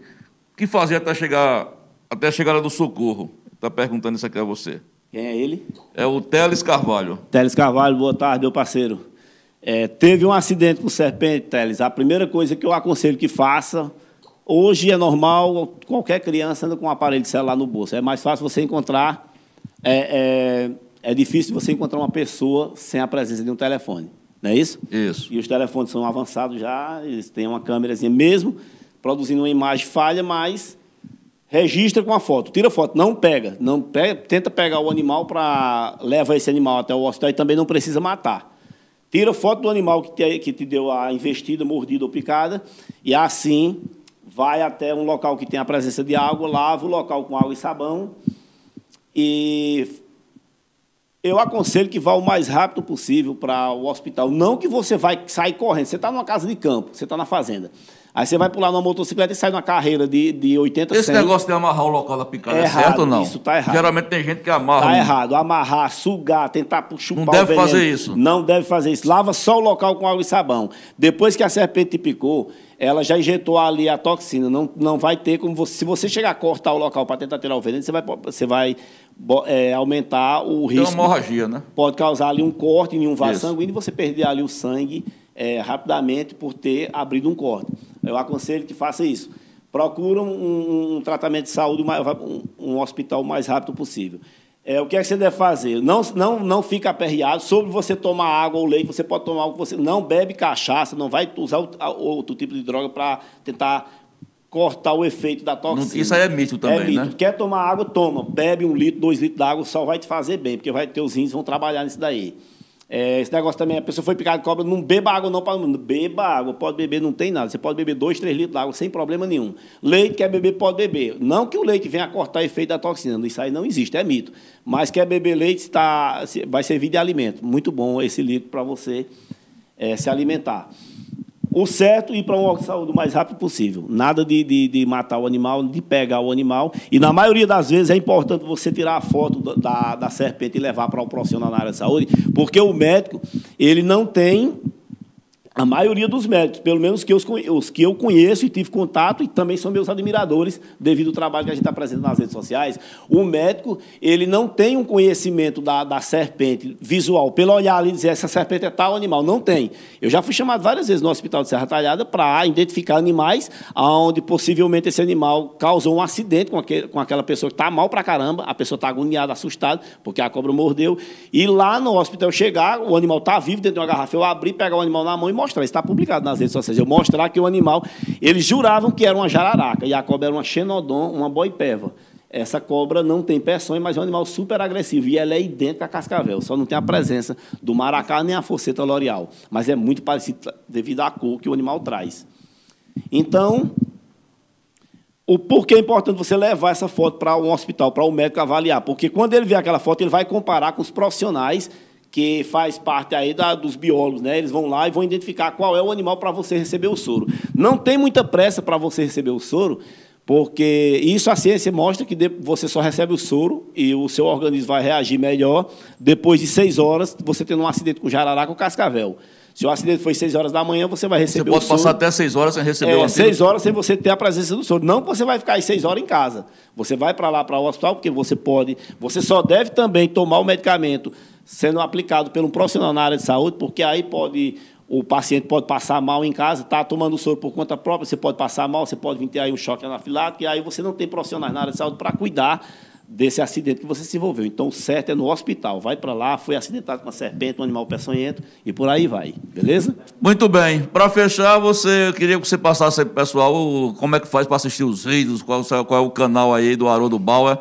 O que fazer até chegar até a chegada do socorro? Está perguntando isso aqui a você. Quem é ele? É o Teles Carvalho. Teles Carvalho, boa tarde, meu parceiro. É, teve um acidente com serpente, Teles. A primeira coisa que eu aconselho que faça, hoje é normal, qualquer criança anda com um aparelho de celular no bolso. É mais fácil você encontrar. É, é, é difícil você encontrar uma pessoa sem a presença de um telefone. Não é isso? Isso. E os telefones são avançados já, eles têm uma câmerazinha mesmo, produzindo uma imagem falha, mas registra com a foto. Tira foto, não pega. não pega, Tenta pegar o animal para levar esse animal até o hospital e também não precisa matar. Tira foto do animal que te, que te deu a investida, mordida ou picada, e assim vai até um local que tem a presença de água, lava o local com água e sabão e eu aconselho que vá o mais rápido possível para o hospital. Não que você vai sair correndo. Você está numa casa de campo, você está na fazenda. Aí você vai pular numa motocicleta e sai numa carreira de, de 80 Esse 100. negócio de amarrar o local da picada é, é errado, certo ou não? Isso está errado. Geralmente tem gente que amarra. Está errado. Amarrar, sugar, tentar chupar Não deve fazer isso. Não deve fazer isso. Lava só o local com água e sabão. Depois que a serpente te picou, ela já injetou ali a toxina. Não, não vai ter como você. Se você chegar a cortar o local para tentar tirar o veneno, você vai, você vai é, aumentar o risco. Tem uma hemorragia, né? Pode causar ali um corte em um vaso Isso. sanguíneo e você perder ali o sangue é, rapidamente por ter abrido um corte. Eu aconselho que faça isso. Procura um, um tratamento de saúde, um, um hospital o mais rápido possível. É, o que é que você deve fazer? Não, não, não fica aperreado sobre você tomar água ou leite, você pode tomar algo você não bebe cachaça, não vai usar outro tipo de droga para tentar cortar o efeito da toxina. Isso aí é mito também, é mito. né? Quer tomar água, toma. Bebe um litro, dois litros d'água, só vai te fazer bem, porque vai ter os rins vão trabalhar nisso daí. É, esse negócio também, a pessoa foi picada de cobra, não beba água não, para beba água, pode beber, não tem nada. Você pode beber dois, três litros de água sem problema nenhum. Leite, quer beber, pode beber. Não que o leite venha a cortar o efeito da toxina, isso aí não existe, é mito. Mas quer beber leite, está, vai servir de alimento. Muito bom esse líquido para você é, se alimentar o certo ir para um saúde o mais rápido possível. Nada de, de, de, matar o animal, de pegar o animal. E, na maioria das vezes, é importante você tirar a foto da, da serpente e levar para o um profissional na área de saúde, porque o médico ele não tem a maioria dos médicos, pelo menos que os, que eu conheço e tive contato, e também são meus admiradores, devido ao trabalho que a gente está apresentando nas redes sociais, o médico ele não tem um conhecimento da, da serpente visual, pelo olhar ali e dizer essa serpente é tal animal. Não tem. Eu já fui chamado várias vezes no Hospital de Serra Talhada para identificar animais onde possivelmente esse animal causou um acidente com, aquele, com aquela pessoa que está mal para caramba, a pessoa está agoniada, assustada, porque a cobra mordeu, e lá no hospital chegar, o animal está vivo dentro de uma garrafa, eu abrir, pegar o animal na mão e mostrar mostrar, está publicado nas redes sociais, eu mostrar que o animal, eles juravam que era uma jararaca, e a cobra era uma xenodon, uma boipeva. Essa cobra não tem peçonha, mas é um animal super agressivo. E ela é idêntica à cascavel. Só não tem a presença do maracá nem a forceta l'oreal. Mas é muito parecido devido à cor que o animal traz. Então, o porquê é importante você levar essa foto para um hospital, para o um médico avaliar? Porque quando ele vê aquela foto, ele vai comparar com os profissionais que faz parte aí da, dos biólogos, né? Eles vão lá e vão identificar qual é o animal para você receber o soro. Não tem muita pressa para você receber o soro, porque isso a ciência mostra que você só recebe o soro e o seu organismo vai reagir melhor depois de seis horas você tendo um acidente com jararaca ou cascavel. Se o acidente foi seis horas da manhã, você vai receber o soro. Você pode passar até seis horas sem receber é, o acidente? Seis horas sem você ter a presença do soro. Não que você vai ficar aí seis horas em casa. Você vai para lá, para o hospital, porque você pode... Você só deve também tomar o medicamento sendo aplicado um profissional na área de saúde, porque aí pode o paciente pode passar mal em casa, está tomando soro por conta própria, você pode passar mal, você pode vir ter aí um choque anafilático, e aí você não tem profissionais na área de saúde para cuidar desse acidente que você se envolveu. Então, o certo é no hospital. Vai para lá, foi acidentado com uma serpente, um animal peçonhento, e por aí vai. Beleza? Muito bem. Para fechar, você queria que você passasse para o pessoal como é que faz para assistir os vídeos, qual, qual é o canal aí do Haroldo Bauer,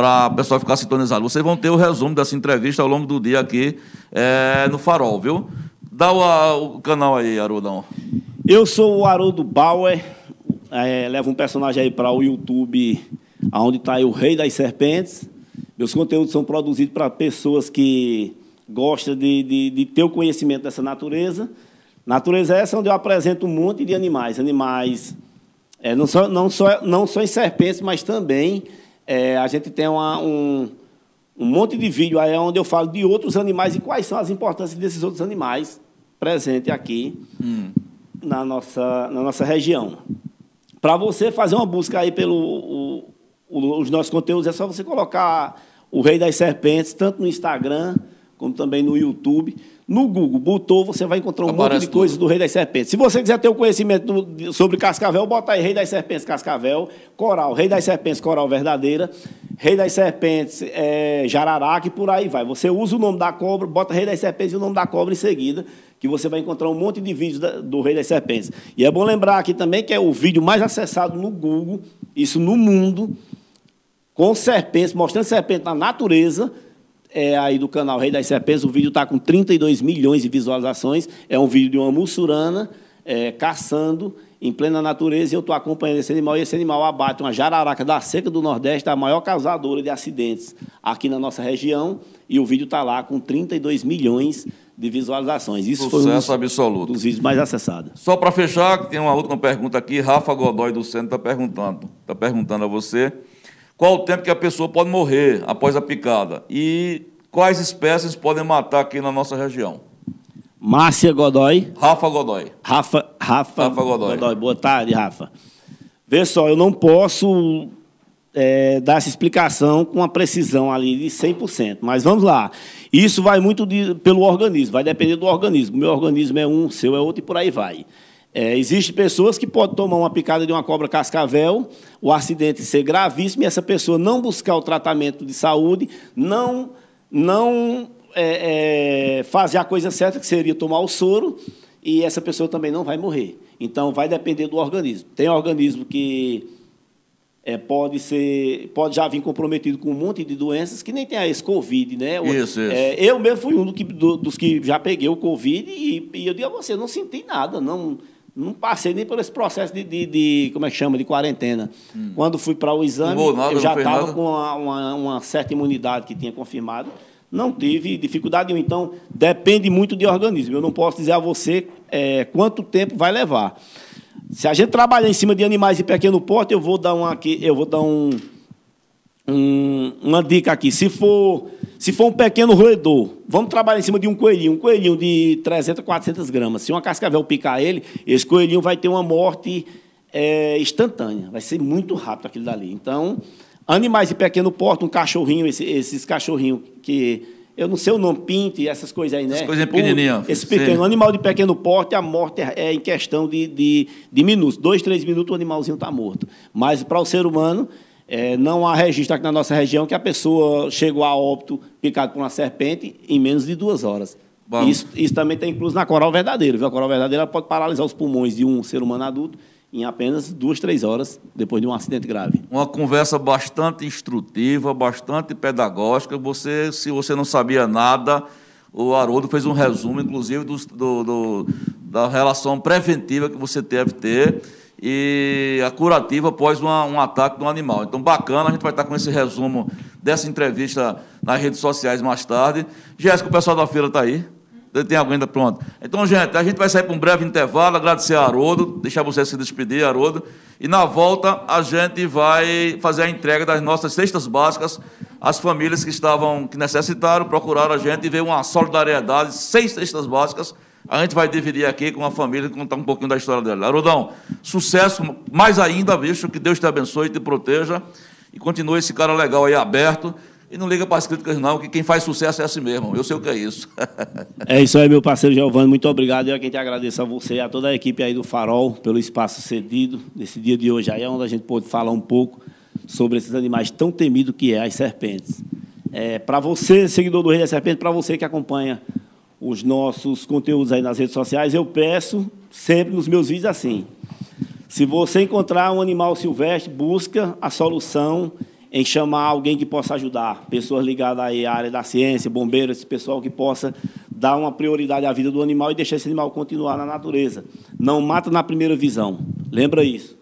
para o pessoal ficar sintonizado. Vocês vão ter o resumo dessa entrevista ao longo do dia aqui é, no Farol, viu? Dá o, o canal aí, Haroldão. Eu sou o Haroldo Bauer, é, levo um personagem aí para o YouTube onde está o Rei das Serpentes. Meus conteúdos são produzidos para pessoas que gostam de, de, de, ter o conhecimento dessa natureza. Natureza é essa onde eu apresento um monte de animais. Animais é, não, só, não, só, não só em serpentes, mas também é, a gente tem uma, um, um monte de vídeo aí onde eu falo de outros animais e quais são as importâncias desses outros animais presentes aqui hum. na, nossa, na nossa região. Para você fazer uma busca aí pelo o, os nossos conteúdos, é só você colocar o Rei das Serpentes, tanto no Instagram como também no YouTube. No Google, botou, você vai encontrar um Aparece monte de coisas do Rei das Serpentes. Se você quiser ter o um conhecimento do, sobre Cascavel, bota aí Rei das Serpentes Cascavel, Coral, Rei das Serpentes Coral Verdadeira, Rei das Serpentes é, Jararaca e por aí vai. Você usa o nome da cobra, bota Rei das Serpentes e o nome da cobra em seguida, que você vai encontrar um monte de vídeos da, do Rei das Serpentes. E é bom lembrar aqui também que é o vídeo mais acessado no Google, isso no mundo, com serpentes, mostrando serpente na natureza, é aí do canal Rei das Serpentes. O vídeo está com 32 milhões de visualizações. É um vídeo de uma mussurana é, caçando em plena natureza e eu estou acompanhando esse animal. E esse animal abate uma jararaca da seca do Nordeste, a maior causadora de acidentes aqui na nossa região. E o vídeo está lá com 32 milhões de visualizações. Isso Sucesso foi um dos, absoluto. dos vídeos mais acessados. Só para fechar, tem uma última pergunta aqui. Rafa Godoy do Centro está perguntando, está perguntando a você qual o tempo que a pessoa pode morrer após a picada e quais espécies podem matar aqui na nossa região. Márcia Godoy. Rafa Godoy. Rafa, Rafa, Rafa Godoy. Godoy. Boa tarde, Rafa. Vê só, eu não posso é, dar essa explicação com uma precisão ali de 100%, mas vamos lá. Isso vai muito de, pelo organismo, vai depender do organismo. Meu organismo é um, seu é outro e por aí vai. É, Existem pessoas que podem tomar uma picada de uma cobra cascavel, o acidente ser gravíssimo e essa pessoa não buscar o tratamento de saúde, não, não é, é, fazer a coisa certa, que seria tomar o soro, e essa pessoa também não vai morrer. Então, vai depender do organismo. Tem organismo que é, pode ser, pode já vir comprometido com um monte de doenças que nem tem a esse Covid, né? Isso, isso. É, eu mesmo fui um do que, do, dos que já peguei o Covid e, e eu digo a você, não senti nada, não, não passei nem por esse processo de, de, de como é que chama, de quarentena. Hum. Quando fui para o exame, nada, eu já estava com uma, uma, uma certa imunidade que tinha confirmado. Não tive dificuldade nenhuma. Então, depende muito de organismo. Eu não posso dizer a você é, quanto tempo vai levar. Se a gente trabalhar em cima de animais de pequeno porte, eu vou dar um aqui, eu vou dar um, um- uma dica aqui. Se for, se for um pequeno roedor, vamos trabalhar em cima de um coelhinho, um coelhinho de 300, 400 gramas. Se uma cascavel picar ele, esse coelhinho vai ter uma morte é, instantânea. Vai ser muito rápido aquilo dali. Então, animais de pequeno porte, um cachorrinho, esse- esses cachorrinhos que eu não sei o nome, pinte, essas coisas aí, né? Essas coisinhas Tipo, pequenininhas. Esse pequeno Sim. animal de pequeno porte, a morte é é em questão de, de, de minutos. Dois, três minutos, o animalzinho está morto. Mas para o ser humano, é, não há registro aqui na nossa região que a pessoa chegou a óbito picado por uma serpente em menos de duas horas. Bom. Isso, isso também está incluso na coral verdadeira. Viu? A coral verdadeira pode paralisar os pulmões de um ser humano adulto em apenas duas, três horas depois de um acidente grave. Uma conversa bastante instrutiva, bastante pedagógica. Você, se você não sabia nada, o Haroldo fez um resumo, inclusive, dos- do, do- da relação preventiva que você deve ter e a curativa após uma- um ataque de um animal. Então, bacana, a gente vai estar com esse resumo dessa entrevista nas redes sociais mais tarde. Jéssica, o pessoal da feira está aí. Tem alguém ainda pronto. Então, gente, a gente vai sair para um breve intervalo, agradecer a Haroldo, deixar você se despedir, Haroldo. E na volta a gente vai fazer a entrega das nossas cestas básicas às famílias que estavam, que necessitaram, procuraram a gente e veio uma solidariedade, seis cestas básicas. A gente vai dividir aqui com a família contar um pouquinho da história dela. Haroldão, sucesso mais ainda, bicho, que Deus te abençoe e te proteja. E continue esse cara legal aí aberto. E não liga para as críticas, não, que quem faz sucesso é assim mesmo. Eu sei o que é isso. É isso aí, meu parceiro Giovanni. Muito obrigado. Eu é quem te agradeço a você e a toda a equipe aí do Farol pelo espaço cedido nesse dia de hoje aí, onde a gente pôde falar um pouco sobre esses animais tão temidos que é as serpentes. É, para você, seguidor do Rei da Serpente, para você que acompanha os nossos conteúdos aí nas redes sociais, eu peço sempre nos meus vídeos assim. Se você encontrar um animal silvestre, busca a solução em chamar alguém que possa ajudar, pessoas ligadas aí à área da ciência, bombeiros, esse pessoal que possa dar uma prioridade à vida do animal e deixar esse animal continuar na natureza. Não mata na primeira visão. Lembra isso.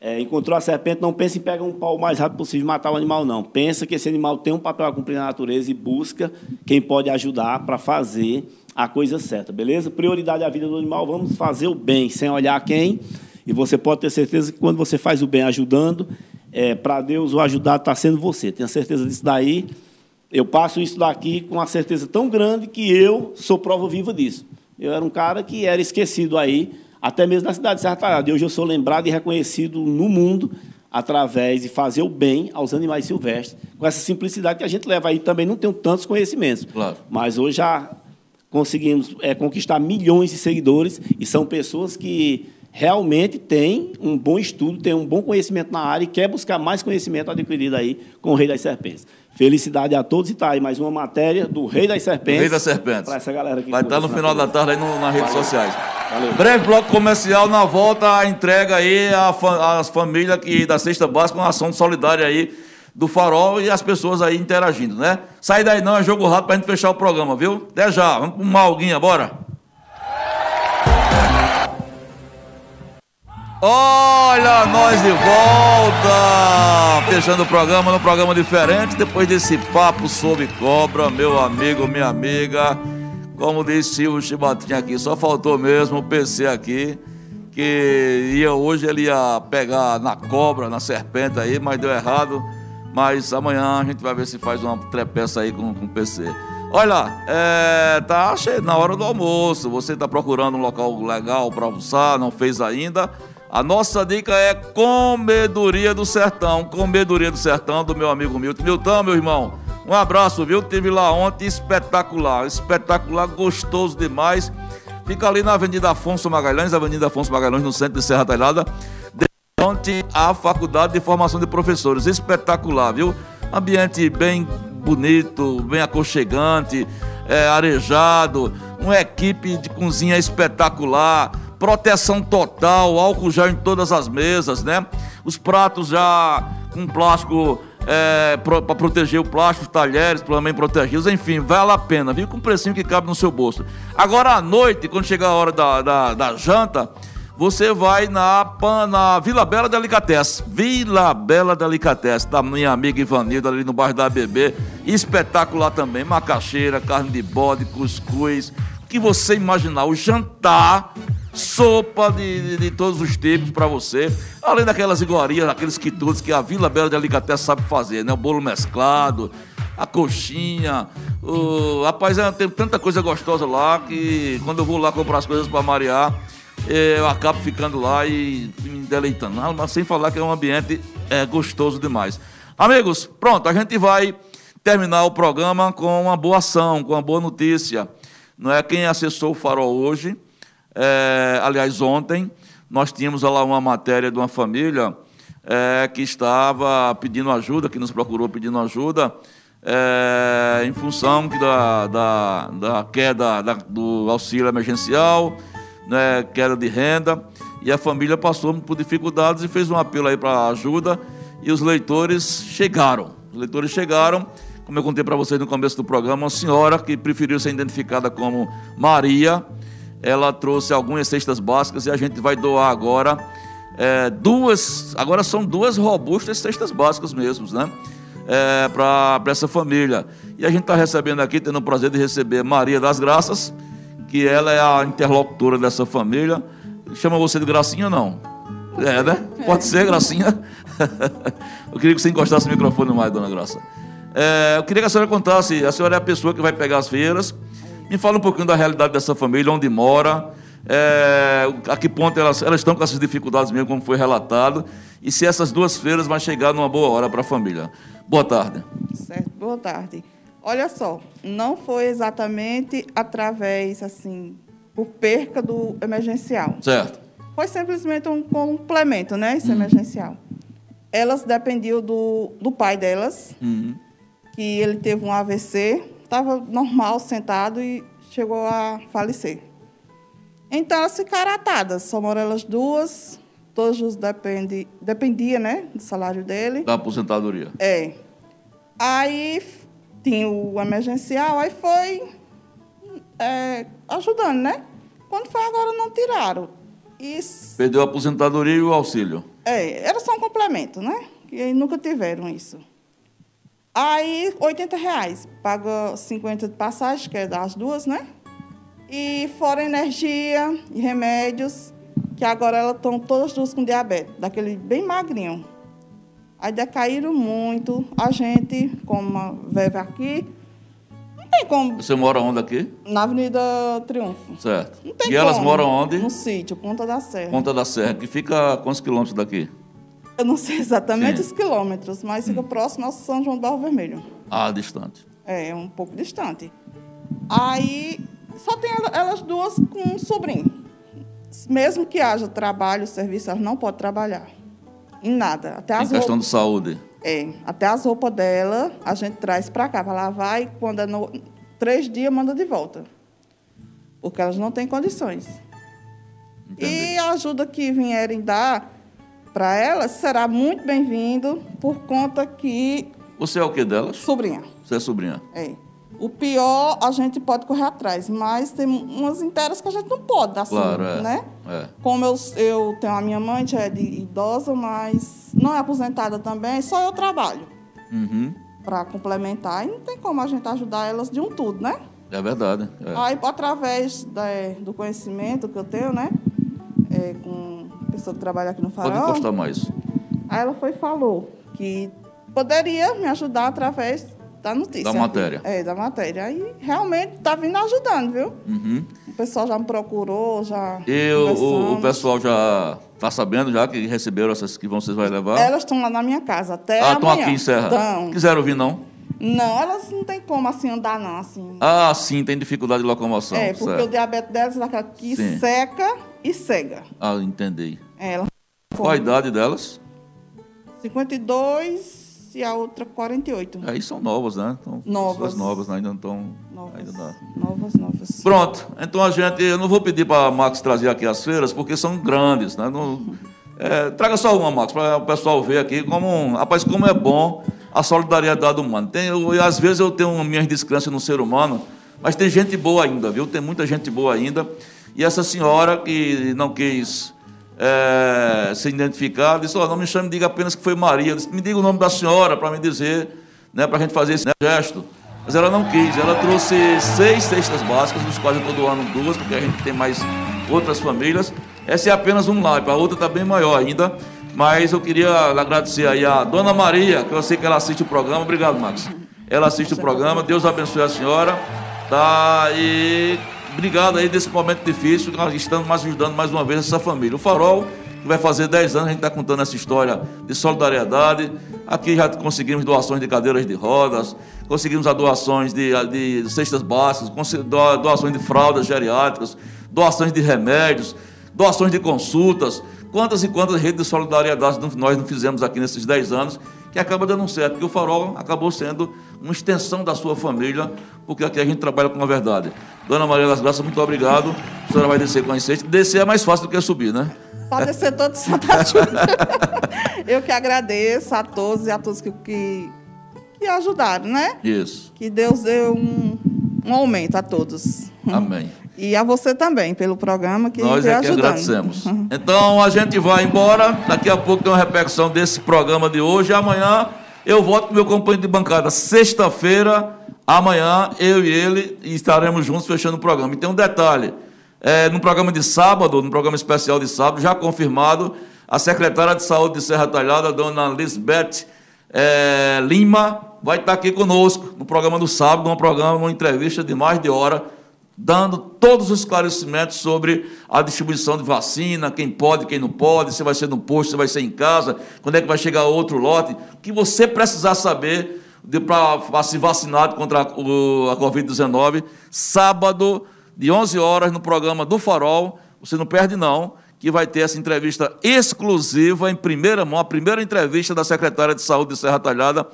É, encontrou a serpente, não pense em pegar um pau o mais rápido possível e matar o animal, não. Pensa que esse animal tem um papel a cumprir na natureza e busca quem pode ajudar para fazer a coisa certa, beleza? Prioridade à vida do animal, vamos fazer o bem, sem olhar quem. E você pode ter certeza que quando você faz o bem ajudando, é, para Deus o ajudado está sendo você. Tenha certeza disso daí. Eu passo isso daqui com uma certeza tão grande que eu sou prova viva disso. Eu era um cara que era esquecido aí, até mesmo na cidade de Serra Talhada. E hoje eu sou lembrado e reconhecido no mundo através de fazer o bem aos animais silvestres, com essa simplicidade que a gente leva aí. Também não tenho tantos conhecimentos. Claro. Mas hoje já conseguimos é, conquistar milhões de seguidores e são pessoas que realmente têm um bom estudo, têm um bom conhecimento na área e quer buscar mais conhecimento adquirido aí com o Rei das Serpentes. Felicidade a todos e tá aí mais uma matéria do Rei das Serpentes. Rei das Serpentes. Para essa galera que Vai estar no final da tarde aí no- nas redes Valeu. sociais. Valeu. Breve bloco comercial, na volta a entrega aí às famílias que da Cesta Básica, uma ação solidária aí do Farol e as pessoas aí interagindo, né? Sai daí não, é jogo rápido pra gente fechar o programa, viu? Até já, vamos com uma alguinha, bora! Olha, nós de volta! Fechando o programa, num programa diferente, depois desse papo sobre cobra, meu amigo, minha amiga. Como disse Silvio Chibatinha aqui, só faltou mesmo o PC aqui, que ia hoje ele ia pegar na cobra, na serpente aí, mas deu errado. Mas amanhã a gente vai ver se faz uma trepeça aí com, com o PC. Olha, é, tá cheio na hora do almoço. Você está procurando um local legal para almoçar, não fez ainda? A nossa dica é Comedoria do Sertão. Comedoria do Sertão do meu amigo Milton. Milton, meu irmão, um abraço, viu? Tive lá ontem, espetacular, espetacular, gostoso demais. Fica ali na Avenida Afonso Magalhães, Avenida Afonso Magalhães, no centro de Serra Talhada, de frente à Faculdade de Formação de Professores. Espetacular, viu? Ambiente bem bonito, bem aconchegante, é, arejado, uma equipe de cozinha espetacular, proteção total, álcool já em todas as mesas, né? Os pratos já com plástico é, para proteger o plástico, os talheres também protegidos, enfim, vale a pena, viu? Com um precinho que cabe no seu bolso. Agora à noite, quando chegar a hora da, da, da janta, você vai na, na Vila Bela Delicatessen. Vila Bela Delicatessen, da minha amiga Ivanilda, ali no bairro da BB. Espetacular também. Macaxeira, carne de bode, cuscuz. O que você imaginar. O jantar, sopa de, de, de todos os tipos para você. Além daquelas iguarias, aqueles quitutes que a Vila Bela Delicatessen sabe fazer, né? O bolo mesclado, a coxinha. O... Rapaz, é, tem tanta coisa gostosa lá que quando eu vou lá comprar as coisas para marear eu acabo ficando lá e me deleitando. Mas sem falar que é um ambiente é, gostoso demais. Amigos, pronto, a gente vai terminar o programa com uma boa ação, com uma boa notícia. Não é quem acessou o Farol hoje, é, aliás, ontem, nós tínhamos lá uma matéria de uma família é, que estava pedindo ajuda, que nos procurou pedindo ajuda, é, em função da, da, da queda da, do auxílio emergencial, né, queda de renda, e a família passou por dificuldades e fez um apelo aí para ajuda, e os leitores chegaram. Os leitores chegaram, como eu contei para vocês no começo do programa, uma senhora que preferiu ser identificada como Maria, ela trouxe algumas cestas básicas e a gente vai doar agora é, duas, agora são duas robustas cestas básicas mesmo, né? É, para essa família. E a gente está recebendo aqui, tendo o prazer de receber Maria das Graças, que ela é a interlocutora dessa família. Chama você de Gracinha não? É, né? Pode ser, Gracinha. eu queria que você encostasse o microfone mais, dona Graça. É, eu queria que a senhora contasse, a senhora é a pessoa que vai pegar as feiras. Me fala um pouquinho da realidade dessa família, onde mora, é, a que ponto elas, elas estão com essas dificuldades mesmo, como foi relatado, e se essas duas feiras vão chegar numa boa hora para a família. Boa tarde. Certo, boa tarde. Olha só, não foi exatamente através, assim, por perca do emergencial. Certo. Foi simplesmente um complemento, né, esse hum. emergencial. Elas dependiam do, do pai delas, uhum. que ele teve um AVC, estava normal, sentado e chegou a falecer. Então, elas ficaram atadas, só moram elas duas, todos depende, dependia, né, do salário dele. Da aposentadoria. É. Aí tinha o emergencial, aí foi é, ajudando, né? Quando foi agora, não tiraram. Perdeu a aposentadoria e o auxílio. É, era só um complemento, né? E nunca tiveram isso. Aí, 80 reais. Paga 50 de passagem, que é das duas, né? E fora energia e remédios, que agora elas estão todas duas com diabetes, daquele bem magrinho. Aí decaíram muito. A gente, como vive aqui, não tem como. Você mora onde aqui? Na Avenida Triunfo. Certo. Não tem e como. elas moram onde? No sítio, Ponta da Serra. Ponta da Serra, que fica a quantos quilômetros daqui? Eu não sei exatamente Sim. os quilômetros, mas fica hum. próximo ao São João do Barro Vermelho. Ah, distante. É, um pouco distante. Aí só tem elas duas com um sobrinho. Mesmo que haja trabalho, serviço, elas não podem trabalhar. Em nada. Até em questão roupas, de saúde. É. Até as roupas dela, a gente traz para cá, para lavar, e quando é no, três dias, manda de volta. Porque elas não têm condições. Entendi. E a ajuda que vierem dar para elas será muito bem-vindo, por conta que. Você é o que delas? Sobrinha. Você é sobrinha? É. O pior a gente pode correr atrás, mas tem umas inteiras que a gente não pode dar assim, claro, é. né? É. Como eu, eu tenho a minha mãe, já é de idosa, mas não é aposentada também, só eu trabalho. Uhum. Para complementar. E não tem como a gente ajudar elas de um tudo, né? É verdade. É. Aí, através da, do conhecimento que eu tenho, né? É, com a pessoa que trabalha aqui no Farol. Pode encostar mais. Aí ela foi e falou que poderia me ajudar através da notícia. Da matéria. É, da matéria. Aí realmente está vindo ajudando, viu? Uhum. O pessoal já me procurou, já. E o, o, pessoal já está sabendo já que receberam essas que vocês vão levar? Elas estão lá na minha casa até. Ah, estão aqui em Serra. Tão. Quiseram vir, não? Não, elas não tem como assim andar, não. Assim. Ah, sim, tem dificuldade de locomoção. é, porque certo. o diabetes delas é aquela que Sim. seca e cega. Ah, entendi. Ela. Qual a idade delas? 52 e a outra 48. Aí são novas, né? Então, Novas. Novas, né? ainda não estão. Novas. Ainda não. Novas, novas. Pronto, então a gente, eu não vou pedir para Max trazer aqui as feiras, porque são grandes, né? Não- é, traga só uma, Max, para o pessoal ver aqui como, rapaz, como é bom a solidariedade humana. Tem, eu, às vezes eu tenho minhas descrenças no ser humano, mas tem gente boa ainda, viu? Tem muita gente boa ainda. E essa senhora que não quis é, ser identificada, disse, ó, não me chame, diga apenas que foi Maria. Eu disse, me diga o nome da senhora para me dizer, né, para a gente fazer esse gesto. Mas ela não quis, ela trouxe seis cestas básicas, dos quais eu estou doando duas, porque a gente tem mais outras famílias. Essa é apenas um live, a outra está bem maior ainda. Mas eu queria agradecer aí a dona Maria, que eu sei que ela assiste o programa. Obrigado, Max. Ela assiste o programa, Deus abençoe a senhora. Tá? E obrigado aí desse momento difícil, nós estamos mais ajudando mais uma vez essa família. O Farol, que vai fazer 10 anos, a gente está contando essa história de solidariedade. Aqui já conseguimos doações de cadeiras de rodas, conseguimos doações de, de cestas básicas, doações de fraldas geriátricas, doações de remédios, doações de consultas. Quantas e quantas redes de solidariedade nós não fizemos aqui nesses 10 anos, que acaba dando certo, porque o Farol acabou sendo uma extensão da sua família, porque aqui a gente trabalha com a verdade. Dona Maria das Graças, muito obrigado. A senhora vai descer com a cesta. Descer é mais fácil do que subir, né? Pode ser todo Santa Ajuda. Eu que agradeço a todos e a todos que, que, que ajudaram, né? Isso. Que Deus deu um, um aumento a todos. Amém. E a você também, pelo programa que Nós é que ajudando. agradecemos. Então a gente vai embora. Daqui a pouco tem uma repercussão desse programa de hoje. Amanhã eu volto com meu companheiro de bancada. Sexta-feira, amanhã, eu e ele estaremos juntos fechando o programa. E tem um detalhe: é, no programa de sábado, no programa especial de sábado, já confirmado, a secretária de saúde de Serra Talhada, dona Lisbeth é, Lima, vai estar aqui conosco no programa do sábado, um programa, uma entrevista de mais de hora dando todos os esclarecimentos sobre a distribuição de vacina, quem pode, quem não pode, se vai ser no posto, se vai ser em casa, quando é que vai chegar outro lote, o que você precisar saber para se vacinar contra a, o- a Covid-19, sábado, de 11 horas, no programa do Farol, você não perde não, que vai ter essa entrevista exclusiva, em primeira mão, a primeira entrevista da secretária de Saúde de Serra Talhada,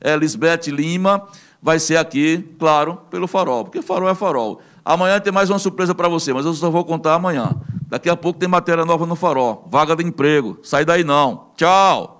é, Lisbeth Lima, vai ser aqui, claro, pelo Farol, porque Farol é Farol. Amanhã tem mais uma surpresa para você, mas eu só vou contar amanhã. Daqui a pouco tem matéria nova no Farol. Vaga de emprego. Sai daí não. Tchau.